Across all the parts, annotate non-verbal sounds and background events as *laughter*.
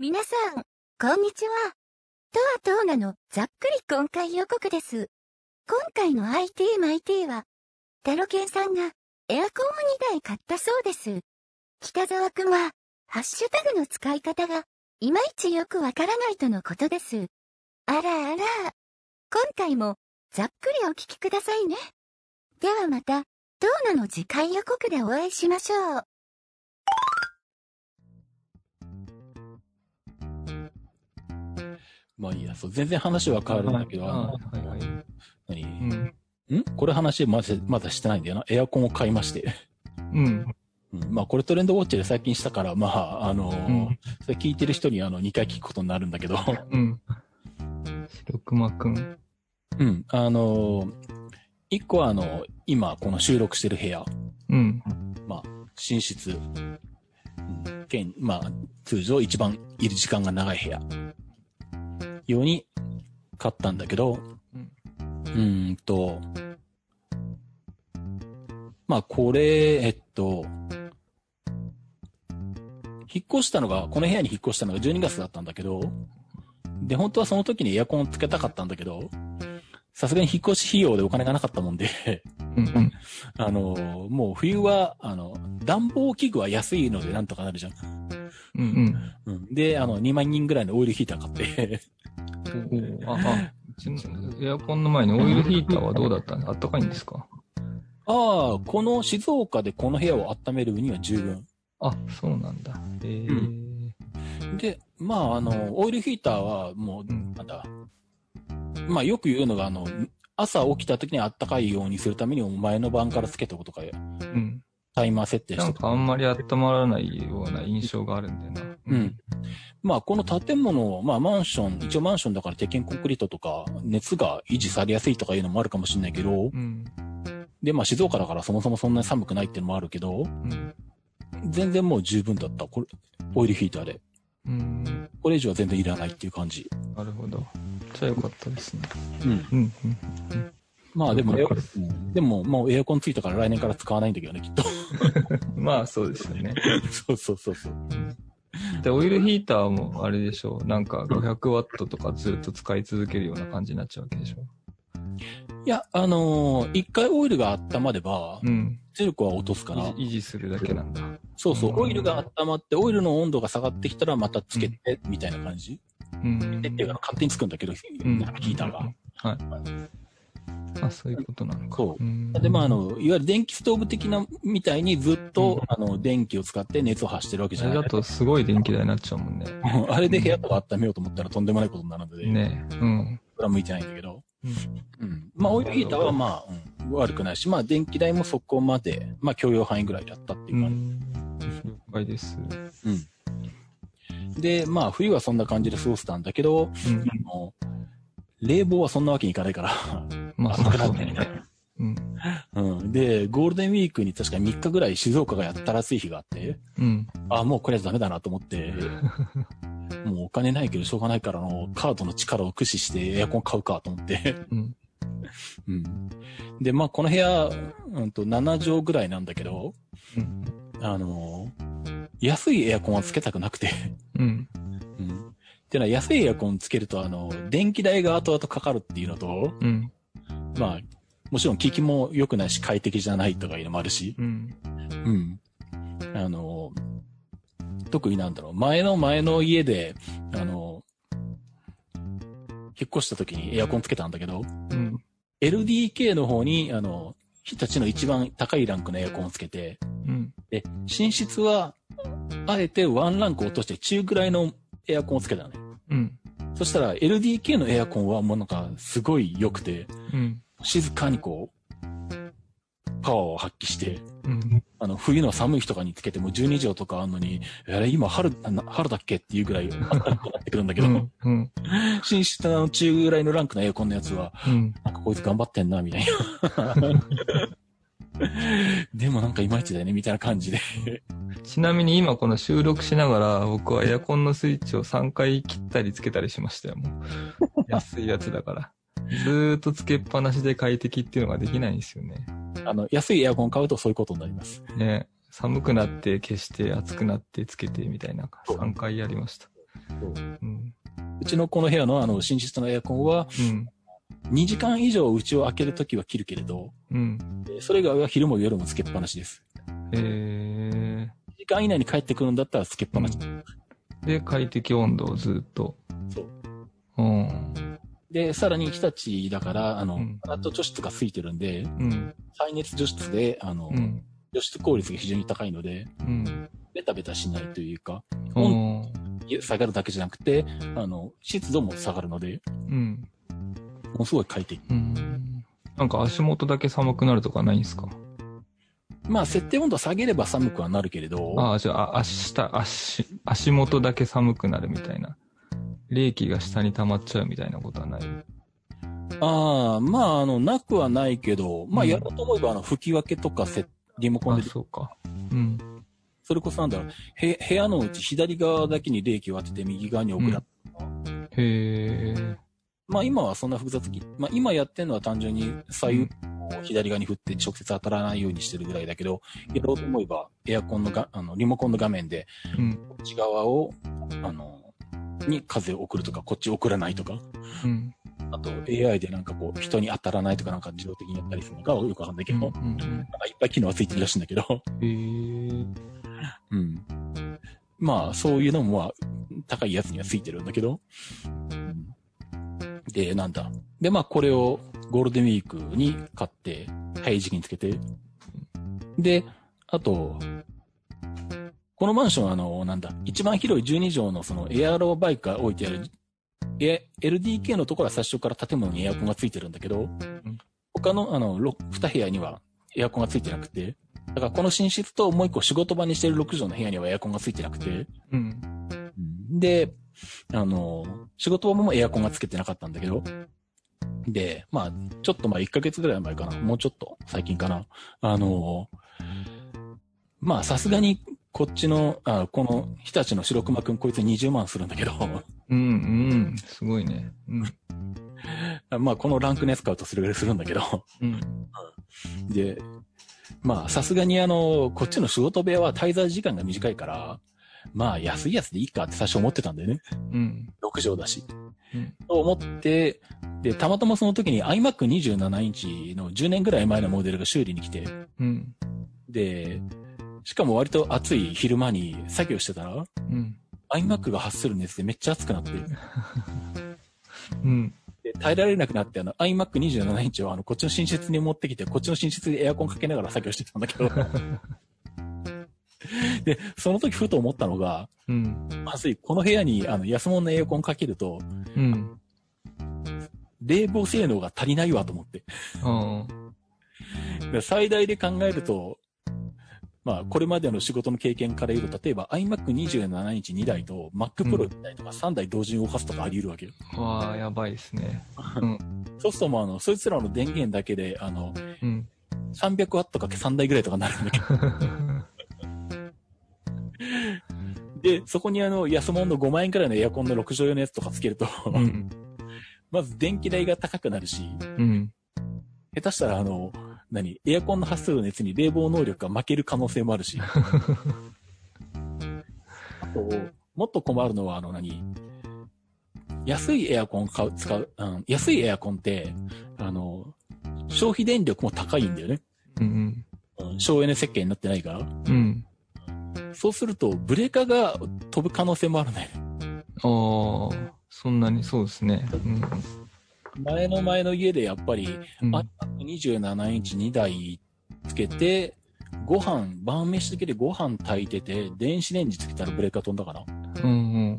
皆さん、こんにちは。とはトーナのざっくり今回予告です。今回の IT マイティは、タロケンさんがエアコンを2台買ったそうです。北沢くんは、ハッシュタグの使い方が、いまいちよくわからないとのことです。あらあら。今回も、ざっくりお聞きくださいね。ではまた、トーナの次回予告でお会いしましょう。まあいいや、そう、全然話は変わるんだけど、はいはいはい。何？うん。ん？これ話まだ、まだしてないんだよな。エアコンを買いまして。うん。うん、まあこれトレンドウォッチで最近したから、まあ、あのーうんそれ聞いてる人にあの2回聞くことになるんだけど、うん。白熊くん。うん、あのー一個はあの、今この収録してる部屋、うん。まあ、寝室、うん兼、まあ、通常一番いる時間が長い部屋、ように買ったんだけど、うん。と、まあ、これ、えっと、引っ越したのが、この部屋に引っ越したのが12月だったんだけど、で、本当はその時にエアコンをつけたかったんだけど、さすがに引っ越し費用でお金がなかったもんで、うん。うん。あの、もう冬は、あの、暖房器具は安いのでなんとかなるじゃん。うん。うん。で、あの、2万人ぐらいのオイルヒーター買って、うん。あ、あ、*laughs* エアコンの前にオイルヒーターはどうだったんあったかいんですか？ああ、この静岡でこの部屋を温めるには十分。あ、そうなんだ。えー。で、まあ、あの、オイルヒーターはもう、うんなんだ、まあ、よく言うのが、あの、朝起きた時に暖かいようにするために前の晩からつけておくとか、うん。タイマー設定しなんておくかあんまり温まらないような印象があるんだよな。うん。まあ、この建物、まあ、マンション、一応マンションだから鉄筋コンクリートとか、熱が維持されやすいとかいうのもあるかもしれないけど、うん。で、まあ、静岡だからそもそもそんなに寒くないっていうのもあるけど、うん。全然もう十分だった。これ、オイルヒーターで。うん。これ以上は全然いらないっていう感じ。なるほど。じゃあよかったですね。うん。うん。まあでも、でも、もうエアコンついたから来年から使わないんだけどね、きっと。うん。まあそうですよね。そうそうそうそう。で、オイルヒーターもあれでしょなんか500ワットとかずっと使い続けるような感じになっちゃうわけでしょいや、あのー一回オイルが温まれば、うん。出力は落とすから、維持するだけなんだ。そうそうう、んオイルが温まって、オイルの温度が下がってきたらまたつけて、みたいな感じ。うん。でっていうか、勝手につくんだけど、ヒーターが。はい。あ、そういうことなのか。そううんで、まあ、あ、の、いわゆる電気ストーブ的な、みたいにずっと、あの、電気を使って熱を発してるわけじゃない。あれだとすごい電気代になっちゃうもんね。*laughs* あれで部屋とか温めようと思ったらとんでもないことになるので、ねうん。それは向いてないんだけど。うんうん。まあ、オイルヒーターはまあ、うん、悪くないし、まあ、電気代もそこまで、まあ、許容範囲ぐらいだったっていうう感ん。了解です。じ。うん。で、まあ、冬はそんな感じで過ごせたんだけど、うん。あの、冷房はそんなわけにいかないから、*laughs* まあ、寒くなそうってね。うん。うん。で、ゴールデンウィークに確か3日ぐらい静岡がやったら暑い日があって、うん。あ、もうこれじゃダメだなと思って、*laughs* もうお金ないけどしょうがないからの、カードの力を駆使してエアコン買うかと思って。うん。*laughs* うん。で、まあこの部屋、うんと7畳ぐらいなんだけど、うん。あの、安いエアコンはつけたくなくて、うん。うん。っていうのは安いエアコンつけると、あの、電気代が後々かかるっていうのと、うん。まあ、もちろん効きも良くないし快適じゃないとかいうのもあるし、うん。うん。あの、特になんだろう、前の前の家で、あの、引っ越した時にエアコンつけたんだけど、うん。LDK の方に、あの、日立の一番高いランクのエアコンをつけて、うん。で、寝室は、あえてワンランク落として中ぐらいのエアコンをつけたのね。うん。そしたら LDK のエアコンはもうなんかすごい良くて、うん。静かにこう、パワーを発揮して、うん。あの、冬の寒い日とかにつけても12畳とかあんのに、あれ今春、春だっけっていうぐらい暖かくなってくるんだけど、うん。うん。寝室の中ぐらいのランクのエアコンのやつは、うん。なんかこいつ頑張ってんな、みたいな。*laughs* でもなんかいまいちだよね、みたいな感じで。ちなみに今この収録しながら僕はエアコンのスイッチを3回切ったりつけたりしましたよ、もう。安いやつだから。ずーっとつけっぱなしで快適っていうのができないんですよね。あの、安いエアコン買うとそういうことになります。ね寒くなって消して暑くなってつけてみたいな3回やりました。そううん。うちのこの部屋のあの、寝室のエアコンは、うん。2時間以上うちを開けるときは切るけれど、うん。えそれ以外は昼も夜もつけっぱなしです。え2時間以内に帰ってくるんだったらつけっぱなし。ー。で、快適温度をずっと。そう。うん。で、さらに日立だから、あの、うラット除湿がついてるんで、うん。再熱除湿で、あの、うん。除湿効率が非常に高いので、うん。ベタベタしないというか、うん。下がるだけじゃなくて、あの、湿度も下がるので、うん。ものすごい快適。うん。なんか足元だけ寒くなるとかないんですか？まあ、設定温度下げれば寒くはなるけれど、ああ、じゃあ、足下、足、足元だけ寒くなるみたいな。冷気が下に溜まっちゃうみたいなことはない？ああ、まあ、あの、なくはないけど、まあ、うんやろうと思えば、あの、吹き分けとかせ、リモコンあ、で、そうか。うん。それこそなんだろう、へ部屋のうち左側だけに冷気を当てて右側に送ら、へえ。まあ、今はそんな複雑に、まあ、今やってるのは単純に左右を左側に振って直接当たらないようにしてるぐらいだけど、やろうと思えば、エアコンのが、あの、リモコンの画面で、うん。こっち側を、あの、に風を送るとか、こっち送らないとか、うん。あと AI でなんかこう、人に当たらないとかなんか自動的にやったりするのかよくわかんないけど、うん。うん。なんかいっぱい機能はついてるらしいんだけど、へえ。うん。まあ、そういうのもまあ、高いやつにはついてるんだけど、うんで、なんだ。で、まあ、これをゴールデンウィークに買って、早い時期につけて、で、あと、このマンションはあの、なんだ、一番広い12畳のそのエアロバイクが置いてある、え LDK のところは最初から建物にエアコンがついてるんだけど、他のあの、ろ2部屋にはエアコンがついてなくて、だからこの寝室ともう一個仕事場にしてる6畳の部屋にはエアコンがついてなくて、うん。で、あの、仕事場もエアコンがつけてなかったんだけど、で、まあ、ちょっとまあ1ヶ月ぐらい前かな、もうちょっと最近かな、あの、まあさすがにこっちの、あこの日立の白熊くんこいつ20万するんだけど、うん。うん。すごいね。うん。*laughs* まあこのランクのやつ買うとそれぐらいするんだけど、うん。で、まあさすがにあの、こっちの仕事部屋は滞在時間が短いから、まあ安いやつでいいかって最初思ってたんだよね。うん。6畳だし。うんと思って、で、たまたまその時に iMac27 インチの10年ぐらい前のモデルが修理に来て、うん。で、しかも割と暑い昼間に作業してたら、うん。iMac が発する熱でめっちゃ熱くなって、うん。で耐えられなくなって、あの iMac27 インチをあのこっちの寝室に持ってきて、こっちの寝室でエアコンかけながら作業してたんだけど、で、その時ふと思ったのが、うん。まずい、この部屋にあの安物のエアコンかけると、うん。冷房性能が足りないわと思って。あで最大で考えると、まあ、これまでの仕事の経験から言うと、例えば iMac27 インチ2台と Mac Pro 2台とか3台同時に動かすとかあり得るわけよ。あ。わあ、やばいですね。*laughs* うん。そうするともうあの、そいつらの電源だけで、あの、うん。300ワットかけ3台ぐらいとかになるんだけど。*laughs* で、そこにあの、安物の5万円くらいのエアコンの6畳用のやつとかつけると、うん。*laughs* まず電気代が高くなるし、うん。下手したらあの、何？エアコンの発する熱に冷房能力が負ける可能性もあるし。*laughs* あと、もっと困るのはあの何？安いエアコン買う、使う、うん、安いエアコンって、あの、消費電力も高いんだよね。うん。うん、省エネ設計になってないから。うん。そうすると、ブレーカーが飛ぶ可能性もあるね。ああ、そんなにそうですね。うん。前の前の家でやっぱり、うん。あ27インチ2台つけて、ご飯、晩飯だけでご飯炊いてて、電子レンジつけたらブレーカー飛んだかな？うんう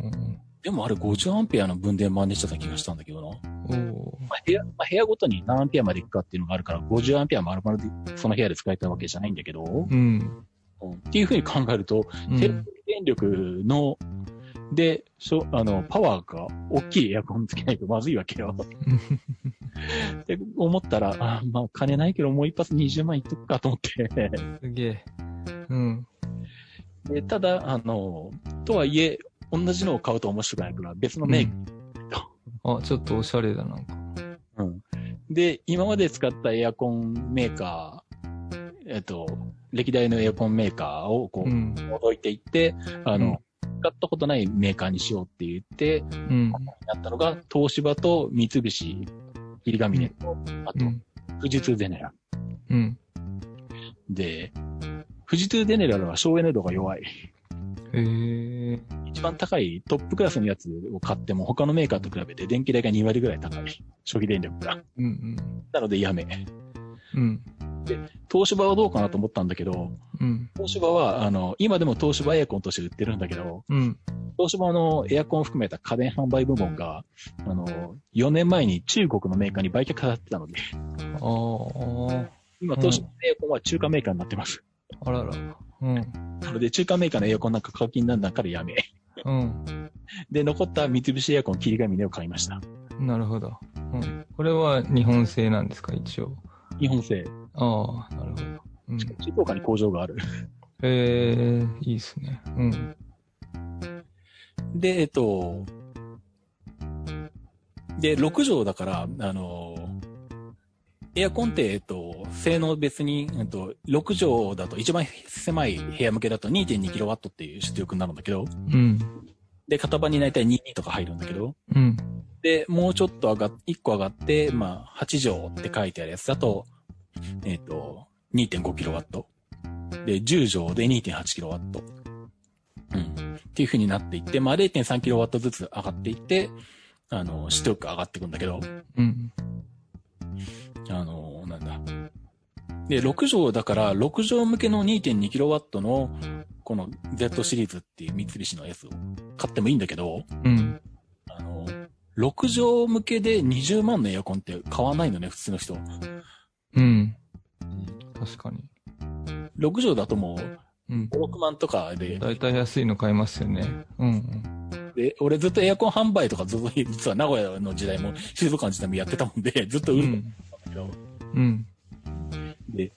んでもあれ50アンペアの分電真似してた気がしたんだけどな。まあ、部屋、まあ、部屋ごとに何アンペアまで行くかっていうのがあるから、50アンペア丸々でその部屋で使えたわけじゃないんだけど、ーうん。うんっていうふうに考えると、うん電力の、で、しょ、あの、パワーが大きいエアコンつけないとまずいわけよ。って思ったら、あまあ、金ないけどもう一発20万いっとくかと思って。すげえ。うん。でただ、あの、とはいえ、同じのを買うと面白くないから、別のメーカあ、ちょっとおしゃれだ、なんか。ー。うんで、今まで使ったエアコンメーカー、えっと、歴代のエアコンメーカーをこう、うん。覗いていって、あの、使ったことないメーカーにしようって言って、うん。やったのが、東芝と三菱、霧ヶ峰と、あと、うん。富士通ゼネラうん。ル。で、富士通ゼネラルは省エネ度が弱い。へえ。一番高いトップクラスのやつを買っても他のメーカーと比べて電気代が2割ぐらい高い。初期電力が。うんなのでやめ。うん。うん。東芝はどうかなと思ったんだけど、うん。東芝は、あの、今でも東芝エアコンとして売ってるんだけど、うん。東芝のエアコンを含めた家電販売部門が、あの、4年前に中国のメーカーに売却されてたので、あ今東芝のエアコンは中華メーカーになってます。あ。あらら。うん。なので中華メーカーのエアコンなんか価格になるんだからやめ。うん。で、残った三菱エアコン霧ヶ峰を買いました。なるほど。うん。これは日本製なんですか、一応。日本製。ああ、なるほど。うん。静岡に工場がある。ええいいですね。うん。で、えっと、で、6畳だから、あの、エアコンって、えっと、性能別に、えっと、6畳だと、一番狭い部屋向けだと 2.2kW っていう出力になるんだけど、うん。で、型番に大体22とか入るんだけど、うん。で、もうちょっと上がっ、1個上がって、まあ、8畳って書いてあるやつだと、えっ、と、2.5kW。で、10畳で 2.8kW。うん。っていう風になっていって、まあ、0.3kW ずつ上がっていって、あの、出力上がっていくんだけど、うん。あの、なんだ。で、6畳だから、6畳向けの 2.2kW の、この Z シリーズっていう三菱のやつを買ってもいいんだけど、うん。あの、6畳向けで20万のエアコンって買わないのね、普通の人。うん。確かに。6畳だともう、うん。5、6万とかで、だいたい安いの買いますよね。うん。で、俺ずっとエアコン販売とかずっと、実は名古屋の時代も、静岡の時代もやってたもんで、*laughs* ずっとう売るんだん。けど、うん。で、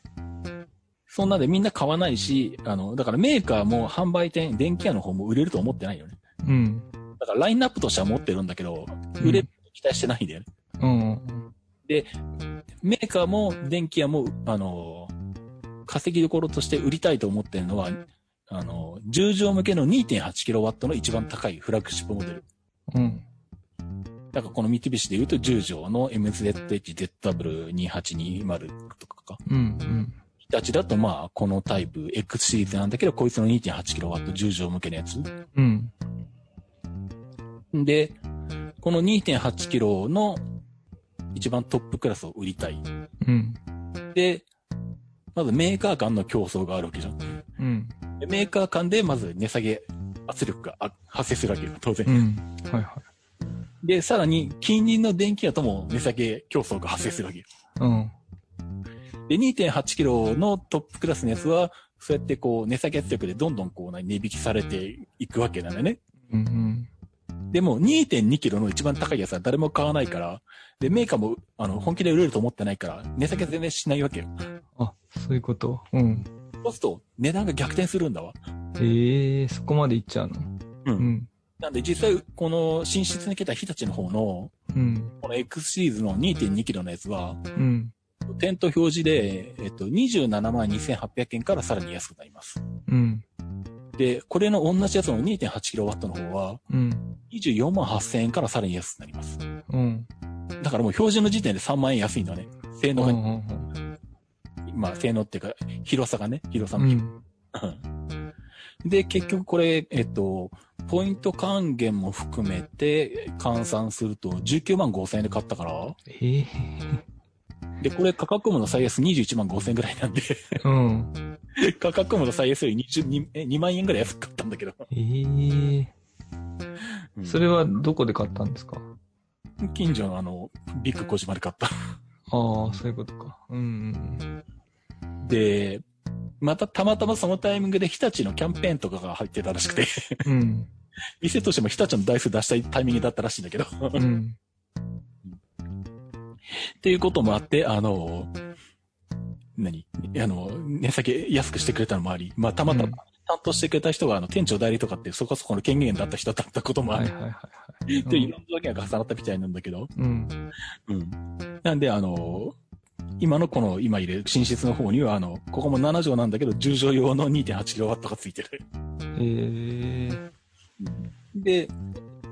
そんなんでみんな買わないし、あの、だからメーカーも販売店、電気屋の方も売れると思ってないよね。うん。だからラインナップとしては持ってるんだけど、売れると期待してないんだよね。うん。メーカーも電気屋も、あの、稼ぎどころとして売りたいと思ってるのは、あの、10畳向けの 2.8kW の一番高いフラッグシップモデル。うん。だからこの三菱で言うと10畳の MZH-ZW2820 とかか。うん。うん。日立だとまあ、このタイプ X シリーズなんだけど、こいつの 2.8kW10 畳向けのやつ。うん。で、この 2.8kW の一番トップクラスを売りたい。うん。で、まずメーカー間の競争があるわけじゃん。うん。でメーカー間でまず値下げ圧力があ発生するわけよ、当然。うん。はいはで、さらに近隣の電気屋とも値下げ競争が発生するわけよ。い。うん。で、2.8キロのトップクラスのやつは、そうやってこう、値下げ圧力でどんどんこう、値引きされていくわけなんだよね。うん。でも、2.2キロの一番高いやつは誰も買わないから、で、メーカーも、あの、本気で売れると思ってないから、値下げ全然しないわけよ。あ、そういうこと？うん。そうすると、値段が逆転するんだわ。ええそこまでいっちゃうの？う。うんん。なんで、実際、この、進出に来た日立の方の、うん。この X シリーズの2.2キロのやつは、うん。店頭表示で、えっと、27万2800円からさらに安くなります。うん。で、これの同じやつの 2.8kW の方は、うん。24万8000円からさらに安くなります。うん。だからもう標準の時点で3万円安いんだね。性能が、うん。うん。まあ性能っていうか、広さがね、広さうも、ん。で、結局これ、えっと、ポイント還元も含めて換算すると19万5000円で買ったから、ええで、これ価格もの最安21万5000円ぐらいなんで、うん。*laughs* 価格もの最安より20 2, え2万円ぐらい安く買ったんだけど。ええうんそれはどこで買ったんですか？近所のあの、ビッグ小島で買った。ああ、そういうことか。うん。で、またたまたまそのタイミングで日立のキャンペーンとかが入ってたらしくて、うん。*laughs* 店としても日立の台数出したいタイミングだったらしいんだけど、うん。っていうこともあって、あの、何？あの、値下げ安くしてくれたのもあり、まあ、たまたまうん担当してくれた人が、あの、店長代理とかってそこそこの権限だった人だったこともある。はいはいはいはい。で、いろんな条件が重なったみたいなんだけど、うん。うん。なんで、あの、今のこの、今いる寝室の方には、あの、ここも7畳なんだけど、10畳用の 2.8kW がついてる。ええで、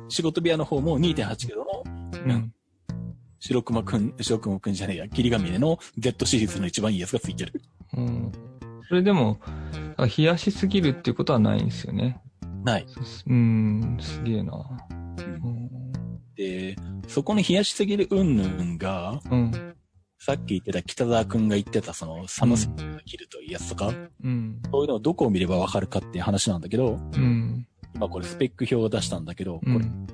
仕事部屋の方も2.8キロのうん。白熊くん、白熊くんじゃねえや、霧ヶ峰の Z シリーズの一番いいやつがついてる。うん。それでも、あ冷やしすぎるっていうことはないんですよね。ない。うん、すげえな。うん。で、そこの冷やしすぎるうんぬんが、うん。さっき言ってた北沢くんが言ってたその寒さが切るというやつとか、うん。そういうのをどこを見ればわかるかっていう話なんだけど、うん。今これスペック表を出したんだけど、これ、うん。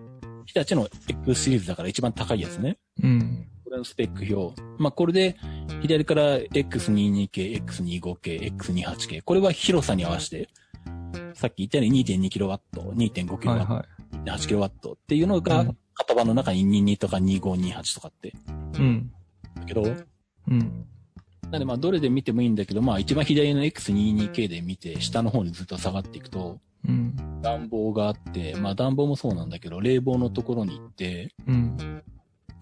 日立の X シリーズだから一番高いやつね。うん。これのスペック表。まあ、これで、左から X22K、X25K、X28K。これは広さに合わせて、さっき言ったように 2.2kW、2.5kW、はいは 8kW っていうのい。が、型番の中に22とか2528とかって、うん。だけど、うん。なんでまあどれで見てもいいんだけど、まあ一番左の X22K で見て、下の方にずっと下がっていくと、うん。暖房があって、まあ暖房もそうなんだけど、冷房のところに行って、うん。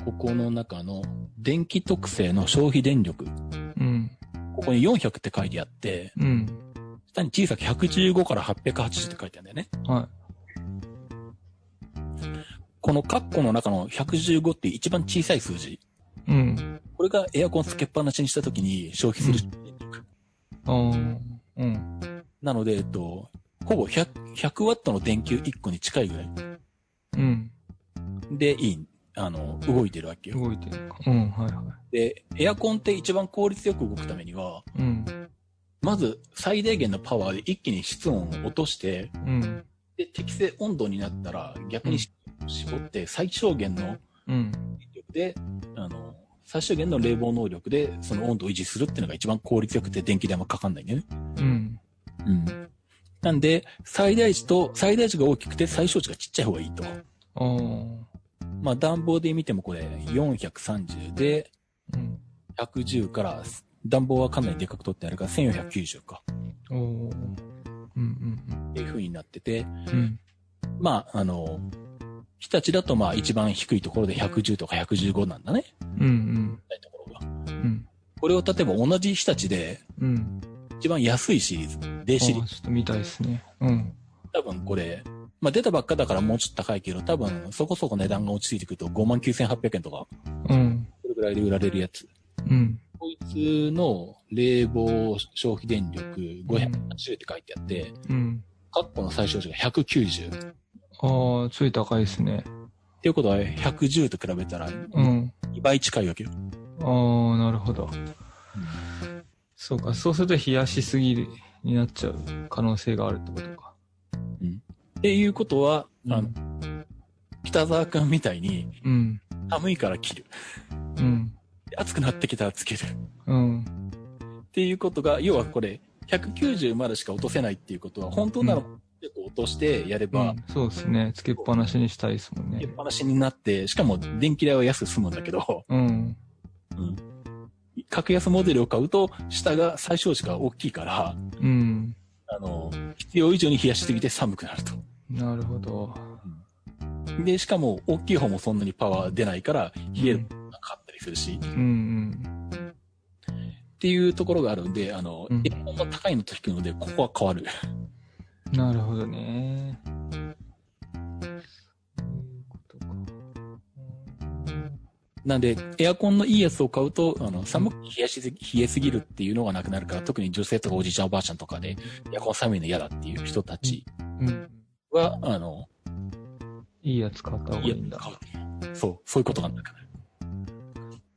ここの中の電気特性の消費電力、うん。ここに400って書いてあって、うん。下に小さく115から880って書いてあるんだよね。はこのカッコの中の115って一番小さい数字。い。うん。これがエアコンつけっぱなしにした時に消費する電力。あーうん。なので、えっと、ほぼ100、100ワットの電球1個に近いぐらいうん。でいい、あの、動いてるわけよ。動いてるのか。うん、はいはで、エアコンって一番効率よく動くためには、い。うん。まず最大限のパワーで一気に室温を落として、うん。で、適正温度になったら逆に絞って最小限のうん。電力で、あの、最小限の冷房能力でその温度を維持するっていうのが一番効率よくて電気代もかかんないね。うん。うん。なんで、最大値と、最大値が大きくて最小値がちっちゃい方がいいと。まあ暖房で見てもこれ430でうん。110から、暖房はかなりでかく取ってあるから1490か。おお。うんっていう風になってて、うんうん。まあ、あの、日立だとまあ一番低いところで110とか115なんだね。うん。うん。ところが。うん。これを例えば同じ日立でうん。一番安いシリーズ、D シリーズ。ちょっと見たいですね。うん。多分これ、まあ出たばっかだからもうちょっと高いけど、多分そこそこ値段が落ち着いてくると59,800円とか、うん。それぐらいで売られるやつ。うん。こいつの冷房消費電力580って書いてあって、うん。カッコの最小値が190。っああ、ちょい高いですね。ていうことは110と比べたらうん。2倍近いわけよ。ああ、なるほど。そうか、そうすると冷やしすぎるになっちゃう可能性があるってことか。っていうことは、あの、うん。北沢くんみたいにうん。寒いから切る。うん。暑くなってきたらつける。うん。っていうことが、要はこれ、190までしか落とせないっていうことは、本当なら結構落としてやれば、そうですね。つけっぱなしにしたいですもんねつけっ。ぱなしになって、しかも電気代は安く済むんだけど、うん。うん。格安モデルを買うと、下が最小値が大きいから、うん。あの、必要以上に冷やしすぎて寒くなると。なるほど。で、しかも大きい方もそんなにパワー出ないから、冷えるのがかかったりするし、っうんていうところがあるんで、あの、うんエアコンの高いのと低いので、ここは変わる。うん。なるほどね。なんで、エアコンのいいやつを買うと、あの、寒く冷やしすぎ、冷えすぎるっていうのがなくなるから、特に女性とかおじいちゃんおばあちゃんとかで、エアコン寒いの嫌だっていう人たちうん。は、あの、いいやつ買った方がいいんだ。そう、そういうことなんだから。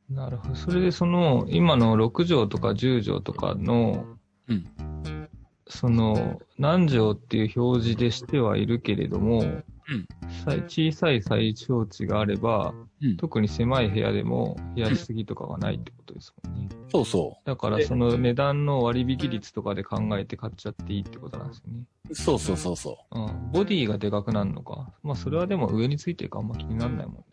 なるほど。それでその、今の6畳とか10畳とかの、うんその、何畳っていう表示でしてはいるけれども、小さい最小値があれば、うん特に狭い部屋でも冷やしすぎとかがないってことですもんね。そうそだからその値段の割引率とかで考えて買っちゃっていいってことなんですよね。う。そうそうそうそうん。ボディがでかくなるのか。まあそれはでも上についてるかあんま気にならないもんね。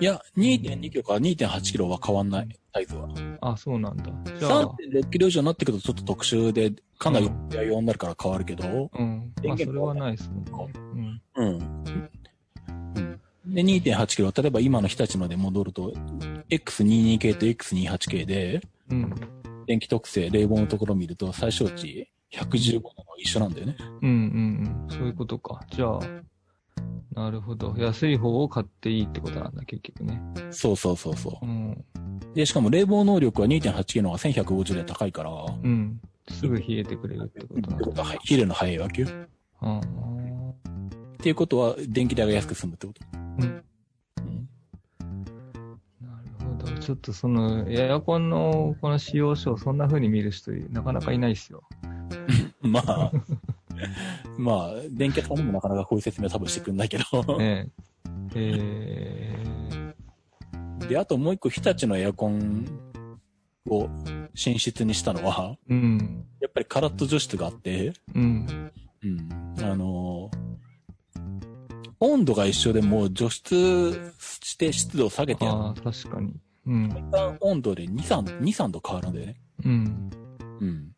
う。いや、2.2キロから2.8キロは変わんない、サイズは。あ、そうなんだ。じゃあ、3.6キロ以上になってくるとちょっと特殊で、かなり用になるから変わるけど、うん。まあそれはないですもんね。うん。うん。で、2.8キロ、例えば今の日立ので戻ると、X22 系と X28 系で、うん。電気特性、冷房のところを見ると、最小値115なの一緒なんだよね。うんうんうん。そういうことか。じゃあ、なるほど。安い方を買っていいってことなんだ、結局ね。そうそうそうそうん。う。で、しかも冷房能力は 2.8K の方が1150で高いから、うん。すぐ冷えてくれるってことなんだ。ってことは、はい冷えるの早いわけよ。あっていうことは、電気代が安く済むってこと？あ。うん。うんなるほど。ちょっとその、エアコンのこの使用書をそんな風に見る人、なかなかいないっすよ。*laughs* まあ、*laughs* まあ、電気屋さんでもなかなかこういう説明は多分してくんないけど。ねえ。え *laughs* で、あともう一個、日立のエアコンを寝室にしたのは、ー、うん。やっぱりカラット除湿があって、うん。うん。あのー温度が一緒でも除湿して湿度を下げてやるああ、確かに。うん。一旦温度で2、3、2、3度変わるんだよね。うん。うん。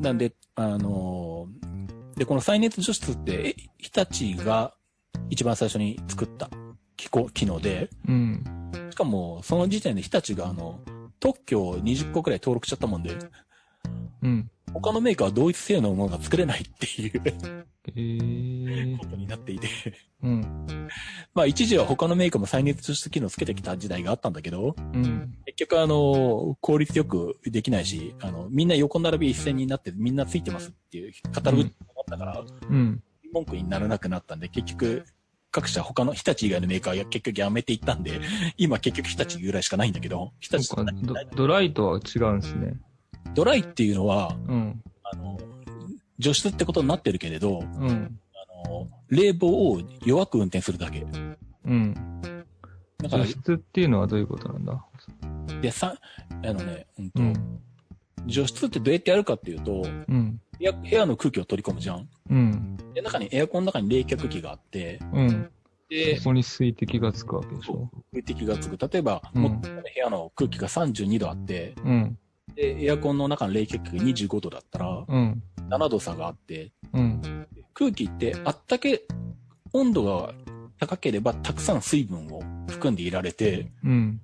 なんで、あのーで、この再熱除湿って、え日立が一番最初に作った機構、機能で、うん。しかも、その時点で日立があの、特許を20個くらい登録しちゃったもんで、うん。他のメーカーは同一性能のものが作れないっていうえーこ。とになっていて。うん。まあ一時は他のメーカーも再熱除湿機能つけてきた時代があったんだけど、うん。結局あの、効率よくできないし、あの、みんな横並び一斉になってみんなついてますっていうカタログだったから、うん。文句にならなくなったんで、結局、各社他の日立以外のメーカーが結局やめていったんで、今結局日立ぐらいしかないんだけど、日立ドドライとは違うんですね。ドライっていうのは、うん。あの、除湿ってことになってるけれど、うん。あの、冷房を弱く運転するだけ。うん。だから除、湿っていうのはどういうことなんだ？で、さ、あのね、うんとうん。除湿ってどうやってやるかっていうと、うん。部屋部屋の空気を取り込むじゃん。うん。で、中にエアコンの中に冷却器があって、うん。でそ、こに水滴がつくわけでしょ？空気がつく。例えば、うんも部屋の空気が32度あって、うん。で、エアコンの中の冷却器が25度だったら、うん。7度差があって、うん。空気ってあったけ、温度が高ければたくさん水分を含んでいられて、うん。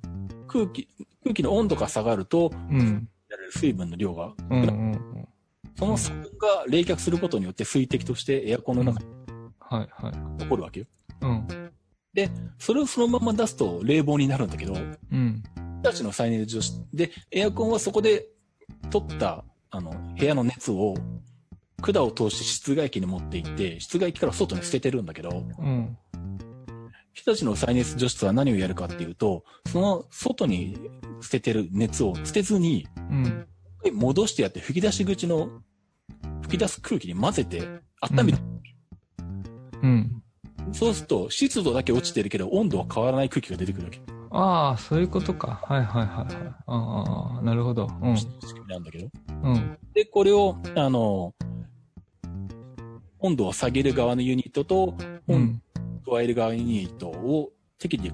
空気、空気の温度が下がると、うん。水分の量が、うん。うん。その差が冷却することによって水滴としてエアコンの中にはいはい。残るわけよ。うん。それをそのまま出すと冷房になるんだけど、うん。日立の再熱除湿で、エアコンはそこで取った、あの、部屋の熱を、管を通して室外機に持って行って、室外機から外に捨ててるんだけど、うん。日立の再熱除湿は何をやるかっていうと、その外に捨ててる熱を捨てずに、うん。戻してやって吹き出し口の吹き出す空気に混ぜて温めて、うん。そうすると湿度だけ落ちてるけど温度は変わらない空気が出てくるわけ。ああ、そういうことか。はいはいはいはい。ああ、なるほど。うん。仕組みなんだけど。うん。で、これを、あの、温度を下げる側のユニットと、温うん。度を加える側のユニットを適宜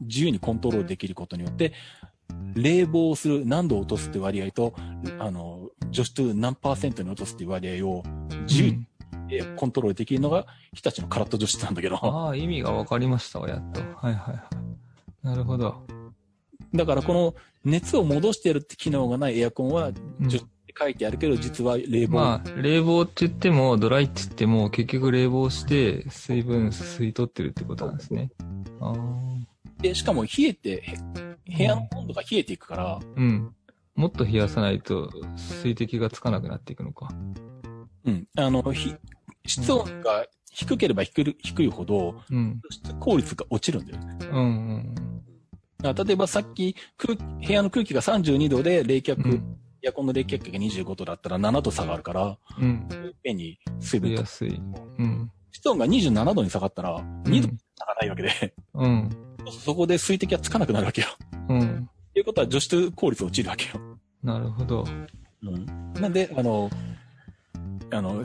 自由にコントロールできることによって、冷房をする、何度を落とすって割合と、あの、除湿何パーセントに落とすって割合を自由にえーコントロールできるのが日立のカラット除湿なんだけど、ああ、意味が分かりましたわ、やっと。はいはいはい。なるほど。だからこの熱を戻してやるって機能がないエアコンは、うん書いてあるけど、実は冷房、まあ、冷房って言っても、ドライって言っても、結局冷房して、水分吸い取ってるってことなんですね。ああ。で、しかも冷えて、へ部屋の温度が冷えていくから、うん。もっと冷やさないと、水滴がつかなくなっていくのか。うん、あの、ひ室温が低ければ低い低いほど、うん。室効率が落ちるんだよね。うんうん例えばさっき空気、部屋の空気が32度で冷却、うん。うん。エアコンの冷却器が25度だったら7度下がるから、うん。いっぺんに水分と増えやすい。うん。室温が27度に下がったら、2度下がらないわけで、うん。そこで水滴がつかなくなるわけよ。うん。ということは除湿効率落ちるわけよ。なるほど。うん。なんで、あの、あの、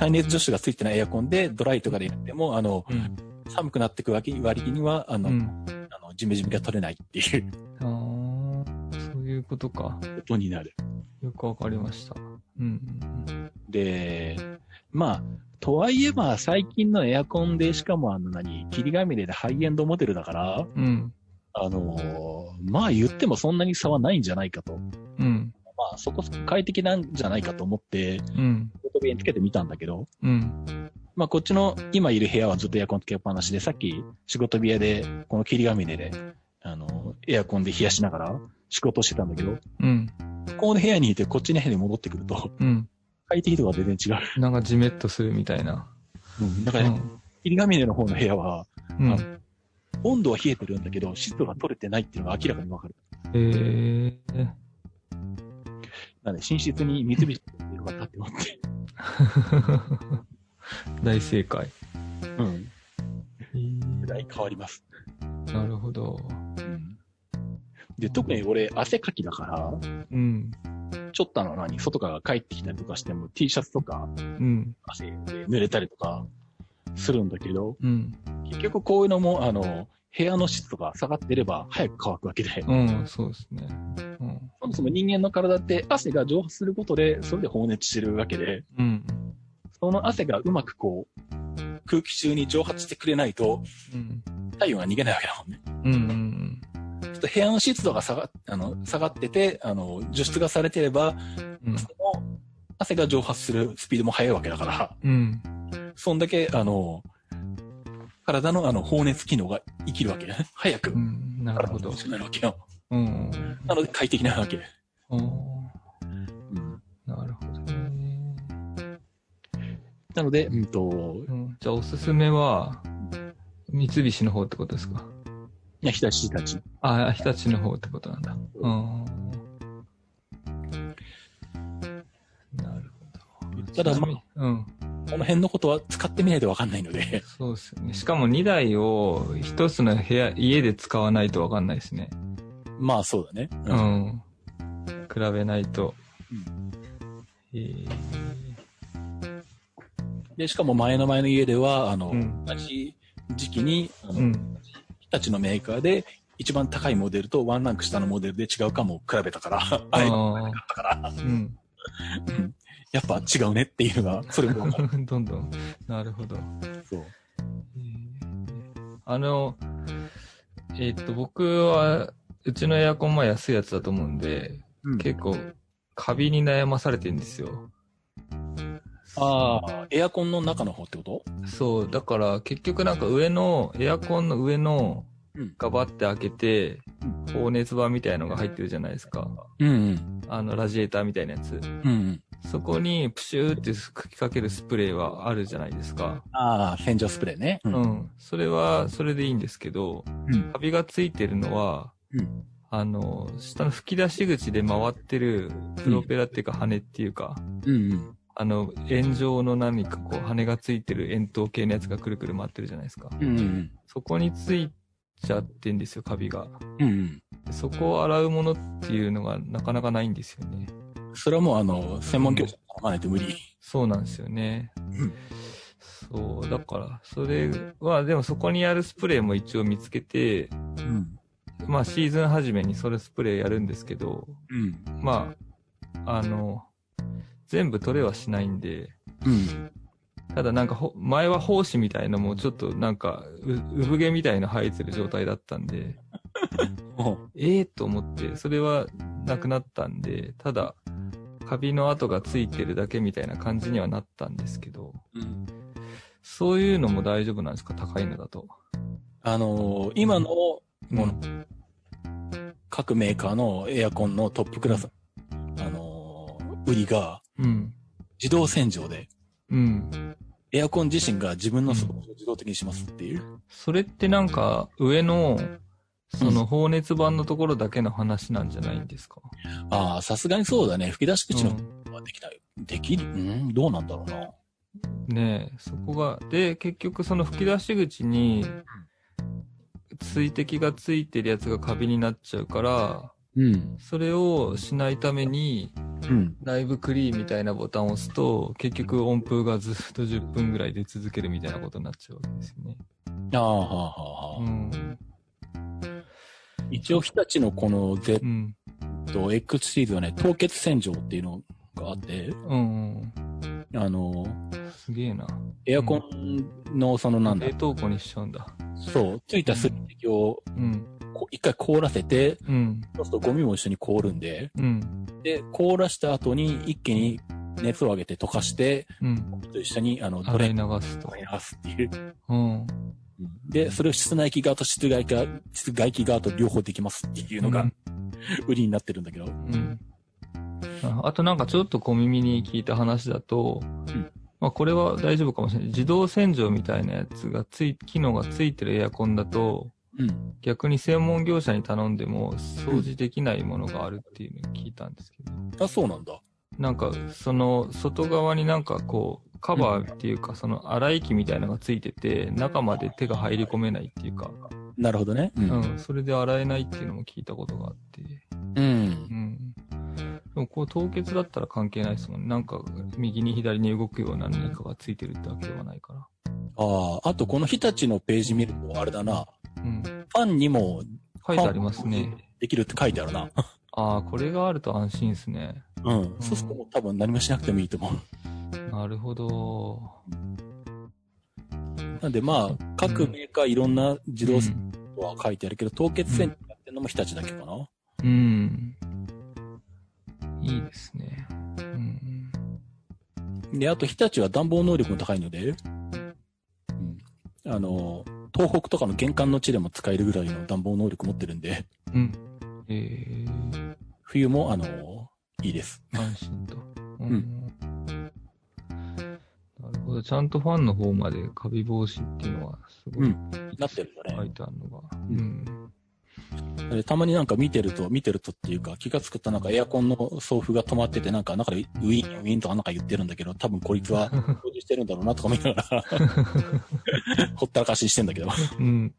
さ再熱除湿がついてないエアコンでドライとかでやっても、あの、うん。寒くなってく割割には、あの、うん。あの、ジメジメが取れないっていうああ、そういうことか。ことになる。よくわかりました。うん。で、まあ、とはいえば最近のエアコンで、しかもあの何、霧ヶ峰でハイエンドモデルだから、うん。あのーまあ言ってもそんなに差はないんじゃないかと。うん。まあそこそこ快適なんじゃないかと思って、うん。フォトビにつけてみたんだけど、うん。まあこっちの今いる部屋はずっとエアコンつけっぱなしで、さっき仕事部屋でこの霧ヶ峰で、あの、エアコンで冷やしながら仕事してたんだけど、うん。この部屋にいてこっちの部屋に戻ってくると、うん。快適とか全然違う。なんかジメッとするみたいな。うん。だから、うん。霧ヶ峰の方の部屋は、うん。温度は冷えてるんだけど、湿度が取れてないっていうのが明らかにわかる。ええなので、寝室に三菱ってよかったって思って。*laughs* 大正解。うん。ぐらい変わります。なるほど。うん。で、特に俺、汗かきだから、うん。ちょっとあの何、外から帰ってきたりとかしても T シャツとかうん。汗で濡れたりとかするんだけど、うん。結局こういうのも、あの、部屋の湿度が下がってれば早く乾くわけで、うん、そうですね。うん。そもそも人間の体って汗が蒸発することで、それで放熱してるわけで、うん。その汗がうまくこう、空気中に蒸発してくれないと、うん。太陽が逃げないわけだもんね。うん。うん。ちょっと部屋の湿度が下が、あの、下がってて、あの、除湿がされてれば、うん。その汗が蒸発するスピードも速いわけだから、うん。そんだけ、あの、体のあの、放熱機能が生きるわけ。*laughs* 早くう、ん。なるほどなるわけよ。うん。なので快適なわけ。うん。うんなるほどね。なので、うんと、うん。じゃあおすすめは、三菱の方ってことですか？いや、日立日立。あ、日立の方ってことなんだ。うん。なるほど。ただまあうん。この辺のことは使ってみないとわかんないので、そうですよね。しかも2台を一つの部屋、家で使わないとわかんないですね。まあそうだね。う。ん。比べないと。えーで、しかも前の前の家では、あの、うん同じ時期に、あの、うん。日立のメーカーで、一番高いモデルとワンランク下のモデルで違うかも比べたから、あれだ *laughs* あから、ーうん。*laughs* うんやっぱ違うねっていうのが、それもわかる。*laughs* どんどん。なるほど。そう。あの、えっと、僕は、うちのエアコンも安いやつだと思うんで、結構、カビに悩まされてるんですよ。ああ、エアコンの中の方ってこと？そう、だから結局なんか上の、エアコンの上のうん、ガバって開けて、放熱板みたいのが入ってるじゃないですか。うんうん。あの、ラジエーターみたいなやつ。うんうん。そこにプシューって吹きかけるスプレーはあるじゃないですか。ああ、洗浄スプレーね。うう。ん。それは、それでいいんですけど、うん。カビがついてるのは、うん。あの、下の吹き出し口で回ってるプロペラっていうか羽っていうか、うんうん。あの、円状の何かこう羽がついてる円筒形のやつがくるくる回ってるじゃないですか。うんうん。そこについちゃってんですよ、カビが。うんうん。でそこを洗うものっていうのがなかなかないんですよね。それはもうあの、専門業者に頼まないと無理。そうなんですよね。うんそう、だから、それは、でもそこにやるスプレーも一応見つけて、うん。まあシーズン初めにそれスプレーやるんですけど、うん。まあ、あの、全部取れはしないんで、うん。ただなんかほ、前は胞子みたいのもちょっとなんか、う産毛みたいの生えてる状態だったんで、*laughs* もええと思って、それはなくなったんで、ただ、カビの跡がついてるだけみたいな感じにはなったんですけど、う、うん。そういうのも大丈夫なんですか？高いのだと。あのー今の、もの、うん各メーカーのエアコンのトップクラス、あのー売りがうん。自動洗浄で、うん。エアコン自身が自分の掃除を自動的にしますっていう。それってなんか、上の、その放熱板のところだけの話なんじゃないんですか、ああ、さすがにそうだね。吹き出し口のうんはできない。できる？うん？どうなんだろうな。ねえ、そこが、で、結局その吹き出し口に、水滴がついてるやつがカビになっちゃうから、うん。それをしないために、うん。ライブクリーンみたいなボタンを押すと、結局温風がずっと10分ぐらい出続けるみたいなことになっちゃうわけですよね。ああ、はあ、はあ、はあ。うん。一応、日立のこの Z うん。と X シリーズはね、凍結洗浄っていうのがあって、うん。あの、すげえな。エアコンのそのなんだ冷、凍庫にしちゃうんだ。そう、ついた水滴をうん。一回凍らせて、うん。そうするとゴミも一緒に凍るんで、うん。で、凍らした後に一気に熱を上げて溶かして、うん。と一緒に、あの、ドレ流すとを。流すっていう。うん。で、それを室内機側と室外機側、室外機側と両方できますっていうのがうん、売りになってるんだけど。うん。ああとなんかちょっと小耳に聞いた話だと、んまあこれは大丈夫かもしれない。自動洗浄みたいなやつがつい、機能がついてるエアコンだと、うん。逆に専門業者に頼んでも掃除できないものがあるっていうのを聞いたんですけど。あ、そうなんだ。なんか、その、外側になんかこう、カバーっていうか、その、洗い機みたいなのがついてて、中まで手が入り込めないっていうか、なるほどね。う。うんん、それで洗えないっていうのも聞いたことがあって、うんう。ん。でも、こう、凍結だったら関係ないですもんね。なんか、右に左に動くような何かがついてるってわけではないから。ああ、あとこの日立のページ見ると、あれだな。うん。ファンにも書いてありますね。できるって書いてあるな。*laughs* ああ、これがあると安心ですね。うん。そうするともう多分何もしなくてもいいと思う。なるほど。なんでまあ、各メーカーいろんな自動洗うん浄は書いてあるけど、凍結洗浄やってるのも日立だけかな。うん。いいですね。うん。で、あと日立は暖房能力も高いので、うん。あの、東北とかの玄関の地でも使えるぐらいの暖房能力持ってるんで、うん。えー、冬もあの、いいです。安心と。ううんなるほど。ちゃんとファンの方までカビ防止っていうのはすごい、うんなってるんだね書いてあるのが。ううん。でたまになんか見てると、見てるとっていうか、気がつくとなんかエアコンの送付が止まってて、なんか、中でウィーン、ウィーンとかなんか言ってるんだけど、多分こいつは *laughs* 掃除してるんだろうなとか思いながら、*laughs* ほったらかししてんだけど。うん。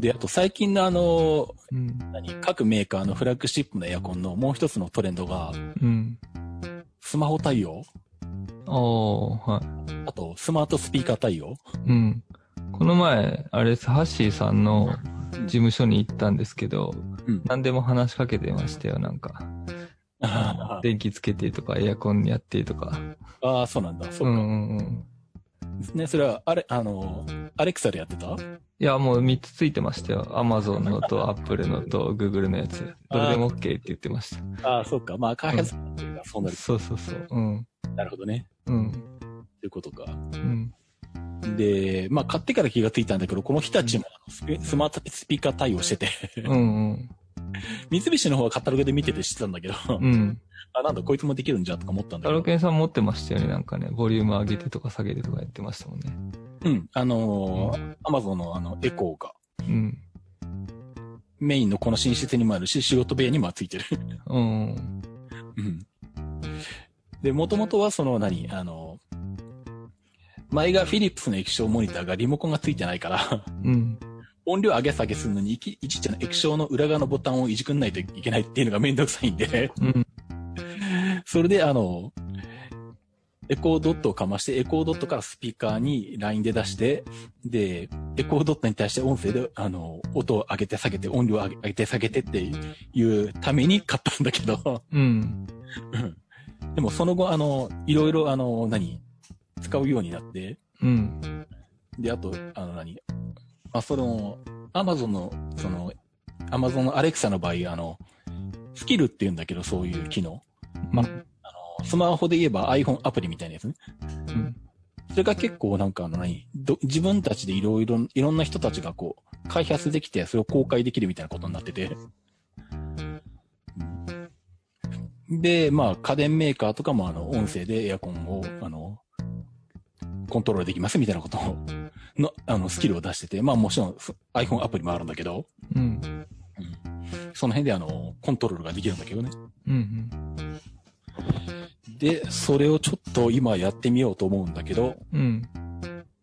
で、あと最近のあの、うん。何、各メーカーのフラッグシップのエアコンのもう一つのトレンドが、うん。スマホ対応、ああ、はい。あとスマートスピーカー対応？うん。この前、あれです、ハッシーさんの事務所に行ったんですけど、うん何でも話しかけてましたよ、なんか。あ *laughs* 電気つけてとか、エアコンやってとか。あー、そうなんだ。そううか。んうんうん。ね、それは、あれ、あの、アレクサでやってた？いや、もう3つついてましたよ。アマゾンのと、アップルのと、グーグルのやつ。どれでも OK って言ってましああ、そうか。まあ、開発がそうなた。る。そうそうそう。うん。なるほどね。うん。ということか。うん。で、まあ、買ってから気がついたんだけど、この日立もスマートスピーカー対応してて、うんうん。*laughs* 三菱の方はカタログで見てて知ってたんだけど、うん。*laughs* あ、なんだ、こいつもできるんじゃとか思ったんだけど。タロケンさん持ってましたよね、なんかね。ボリューム上げてとか下げてとかやってましたもんね。うん。あのー、アマゾンのあの、エコーが、うん。メインのこの寝室にもあるし、仕事部屋にもついてる。うん。うん。で、もともとはその何、あの、前がフィリップスの液晶モニターがリモコンがついてないから、うん。音量上げ下げするのにいちいちの液晶の裏側のボタンをいじくんないといけないっていうのがめんどくさいんで、うん。それであの、エコードットをかまして、エコードットからスピーカーに LINE で出して、で、エコードットに対して音声で、あの、音を上げて下げて、音量を上げ上げて下げてっていうために買ったんだけど、うん。うんでもその後、あの、いろいろ、あの、何？使うようになって、うん。で、あと、あの、何？あ、その、アマゾンの、その、アマゾンのアレクサの場合、あの、スキルって言うんだけど、そういう機能。まあのスマホで言えば iPhone アプリみたいなやつね。うん。そそれが結構なんかあの何？ど自分たちでいろいろ、いろんな人たちがこう、開発できて、それを公開できるみたいなことになってて。で、まあ、家電メーカーとかもあの、音声でエアコンを、あの、コントロールできますみたいなことを、の、あの、スキルを出してて、まあもちろんす iPhone アプリもあるんだけど、うん。うんその辺であの、コントロールができるんだけどね。うん。で、それをちょっと今やってみようと思うんだけど、うん。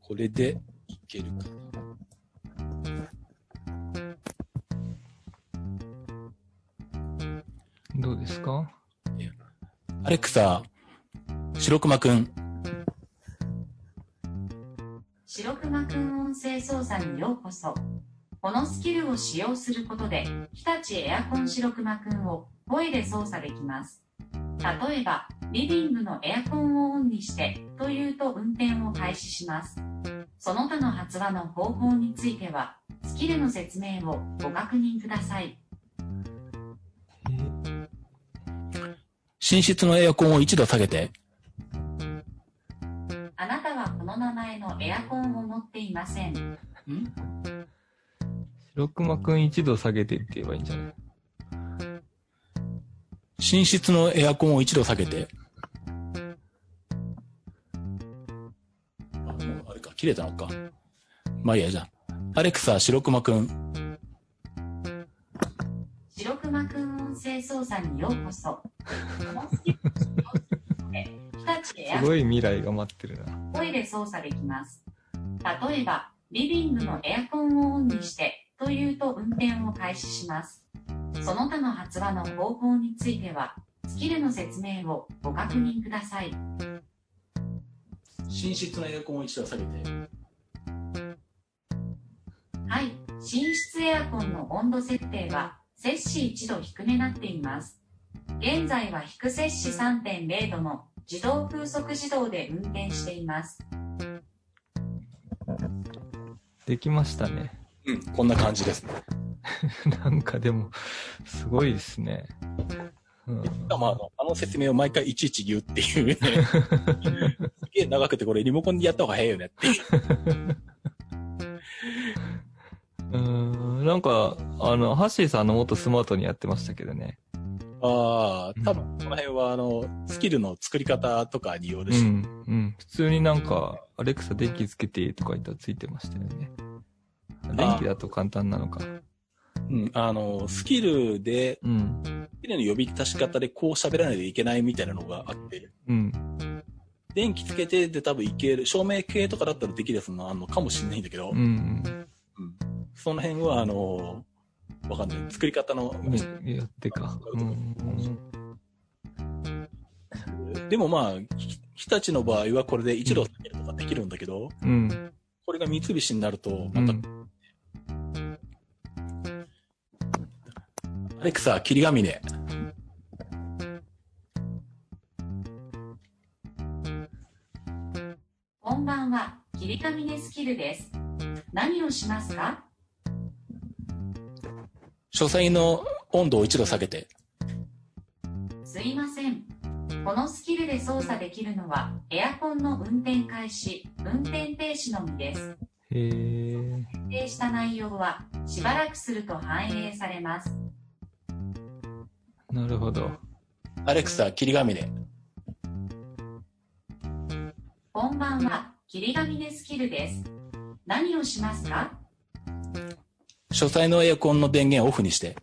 これでいけるかどうですか？アレクサ、白熊くん、白熊くん音声操作にようこそ。このスキルを使用することで、日立エアコン白熊くんを声で操作できます。例えば、リビングのエアコンをオンにしてというと運転を開始します。その他の発話の方法については、スキルの説明をご確認ください。寝室のエアコンを1度下げて。あなたはこの名前のエアコンを持っていません。ん？白熊くん一度下げてって言えばいいんじゃない？寝室のエアコンを1度下げて。あ、もうあれか、切れたのか。まあいいや、じゃあ。アレクサ、白熊くん。白熊くん音声操作にようこそ。*laughs* すごい未来が待ってるな。声で操作できます。例えば、リビングのエアコンをオンにしてというと運転を開始します。その他の発話の方法については、スキルの説明をご確認ください。寝室のエアコンを1度下げて。はい、寝室エアコンの温度設定は、摂氏1度低めなっています。現在は低摂氏3.0度の自動風速自動で運転しています。できましたね。うん、こんな感じですね。*laughs* なんかでも、すごいですね。うん、まあ、あの、説明を毎回いちいち言うっていうね。すげえ長くてこれリモコンでやった方が早いよねっていう。*laughs* うーんなんか、あの、ハッシーさんのもっとスマートにやってましたけどね。ああ、多分この辺はあの、スキルの作り方とかによるし、うん、うん。普通になんか、アレクサ電気つけてとか言ったらついてましたよね。電気だと簡単なのか。うん、あの、スキルで、うん、スキルの呼び出し方でこう喋らないといけないみたいなのがあって、うん、電気つけてで多分いける、照明系とかだったらできるやつもあるのかもしれないんだけど、うん、うん。その辺はあの、わかんない。作り方の、うん。ねやってか。うん、でもまあ、ひ日立の場合はこれで一度下げるとかできるんだけど、うん、これが三菱になると、うまた、ん。アレクサ、霧ヶ峰。こんばんは、霧ヶ峰スキルです。何をしますか？書斎の温度を一度下げて、すいません。このスキルで操作できるのは、エアコンの運転開始、運転停止のみです。へえ。指定した内容は、しばらくすると反映されます。なるほど。アレクサ、霧ヶ峰。こんばんは、霧ヶ峰スキルです。何をしますか？書斎のエアコンの電源をオフにして、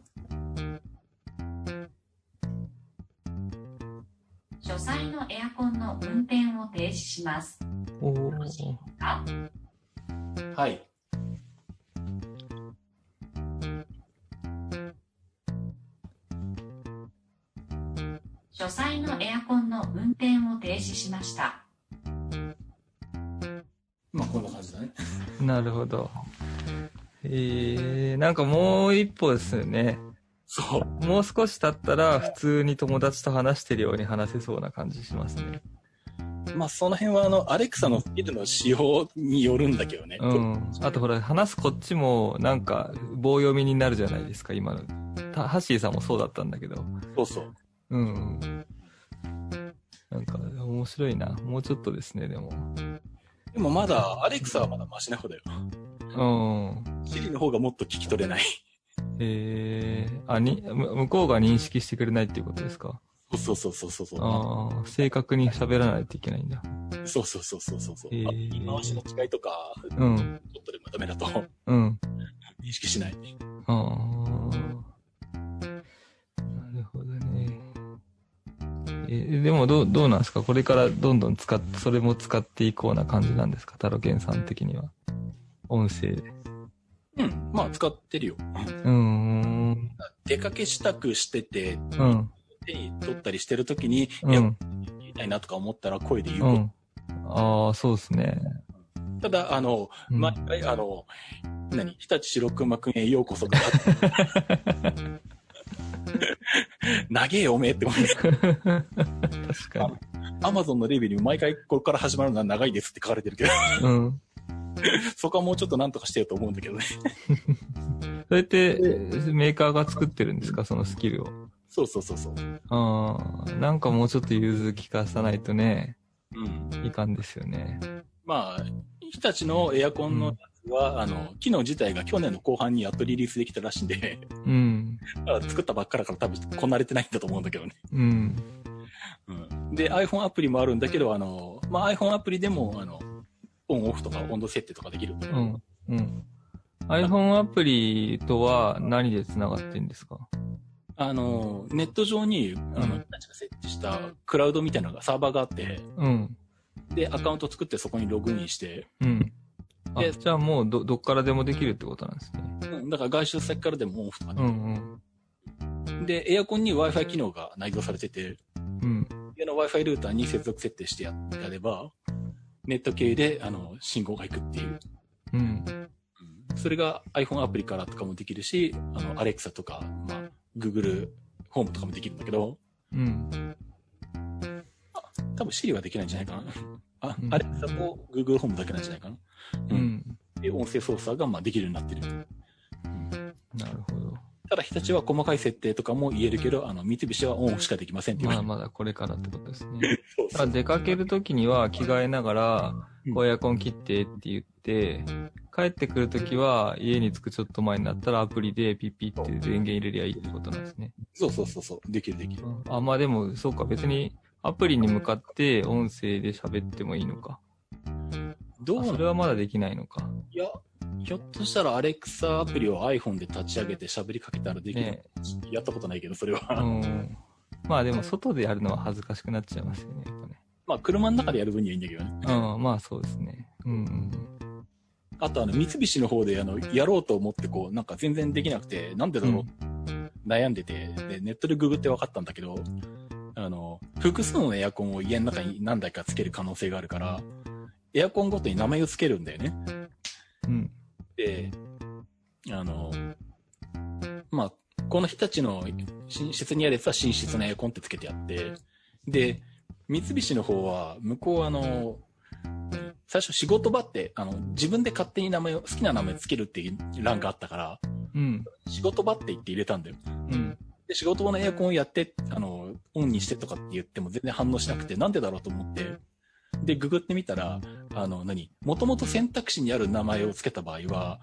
書斎のエアコンの運転を停止します。おお。あはい。書斎のエアコンの運転を停止しました。まあ、こんな感じだね。なるほど。ええなんかもう一歩ですよね。そう。もう少し経ったら普通に友達と話してるように話せそうな感じしますね。まあ、その辺は、あの、アレクサのスキルの仕様によるんだけどね。うん。あとほら、話すこっちもなんか棒読みになるじゃないですか、今の。たハッシーさんもそうだったんだけど。そうそう。うん。なんか面白いな。もうちょっとですね、でも。でもまだ、アレクサはまだマシな方だよ。うん。シリの方がもっと聞き取れない。えー、あ、に、向こうが認識してくれないっていうことですかそうそうそうそうそう。ああ、正確に喋らないといけないん。だ。そうそうそうそうそう。へー言い回しの違いとか、うん、ちょっとでもダメだとうん。認識しない。ああ。なるほどね。え、でもどう、どうなん。ですかこれからどん。どん。使っ、それも使っていこうな感じなん。ですかタロケンさん。的には。音声で。うん。まあ、使ってるよ。うーん。出かけしたくしてて、うん。手に取ったりしてるときに、いや、うん。言いたいなとか思ったら声で言うこうん。ああ、そうですね。と。ただ、あの、うん毎回、あの、何？日立白熊くんへようこそが。*laughs* 長えよ、おめえって思う。確かに。アマゾンのレビューにも毎回ここから始まるのは長いですって書かれてるけど、うん。*laughs* そこはもうちょっとなんとかしてよと思うんだけどね。*laughs* それって、メーカーが作ってるんですか？そのスキルを。そうそうそうそう。ああ、なんかもうちょっと融通聞かさないとね、うん。いかんですよね。まあ、日立のエアコンのやつは、あの、機能自体が去年の後半にやっとリリースできたらしいんで、うん。*laughs* 作ったばっかだから多分こなれてないんだと思うんだけどね。うん。うん。で、iPhone アプリもあるんだけど、あの、まあ iPhone アプリでも、あの、オンオフとか温度設定とかできる？うん。うん。iPhone アプリとは何で繋がってんですか？あの、ネット上に、あの、うん日立が設置したクラウドみたいなのがサーバーがあって、うん。で、アカウント作ってそこにログインして、うん。あでじゃあもうど、どっからでもできるってことなんですね。うん、だから外出先からでもオンオフとかでうきんる。で、エアコンに Wi-Fi 機能が内蔵されてて、うん。うん。家の Wi-Fi ルーターに接続設定してややれば、ネット系で、あの、信号が行くっていう。うん。うんそれが iPhone アプリからとかもできるし、あの、Alexa とか、まあ、Google ホームとかもできるんだけど、うん。多分 Siri はできないんじゃないかな。あ、うん Alexa と Google ホームだけなんじゃないかな。う。ん。で、音声操作が、まあ、できるようになってる。なるほど。ただ、日立は細かい設定とかも言えるけど、あの、三菱はオンオフしかできませんっていう。まだまだこれからってことですね。そうそう出かけるときには着替えながら、こうエアコン切ってって言って、帰ってくるときは家に着くちょっと前になったらアプリでピッピって電源入れりゃいいってことなんですね。そうそうそうそう。できるできる。あ、まあでも、そうか、別にアプリに向かって音声で喋ってもいいのか。どうそれはまだできないのか。いや、ひょっとしたら Alexa アプリを iPhone で立ち上げて喋りかけたらできる。ねやったことないけど、それうは。ん。まあでも、外でやるのは恥ずかしくなっちゃいますよね、やっぱね。まあ、車の中でやる分にはいいんだけどね。うん、まあそうですね。うんうん。あと、あの、三菱の方で、あの、やろうと思って、こう、なんか全然できなくて、なんでだろう、悩んでて、で、ネットでググって分かったんだけど、あの、複数のエアコンを家の中に何台かつける可能性があるから、エアコンごとに名前をつけるんだよね。まあ、この日立の寝室にあるやつは寝室のエアコンってつけてあって、で、三菱の方は、向こうあの、最初仕事場って、あの、自分で勝手に名前を、好きな名前つけるっていう欄があったから、うん。仕事場って言って入れたんだよ。うん。で、仕事場のエアコンをやって、あの、オンにしてとかって言っても全然反応しなくて、なんでだろうと思って、で、ググってみたら、あの、何もともと選択肢にある名前を付けた場合は、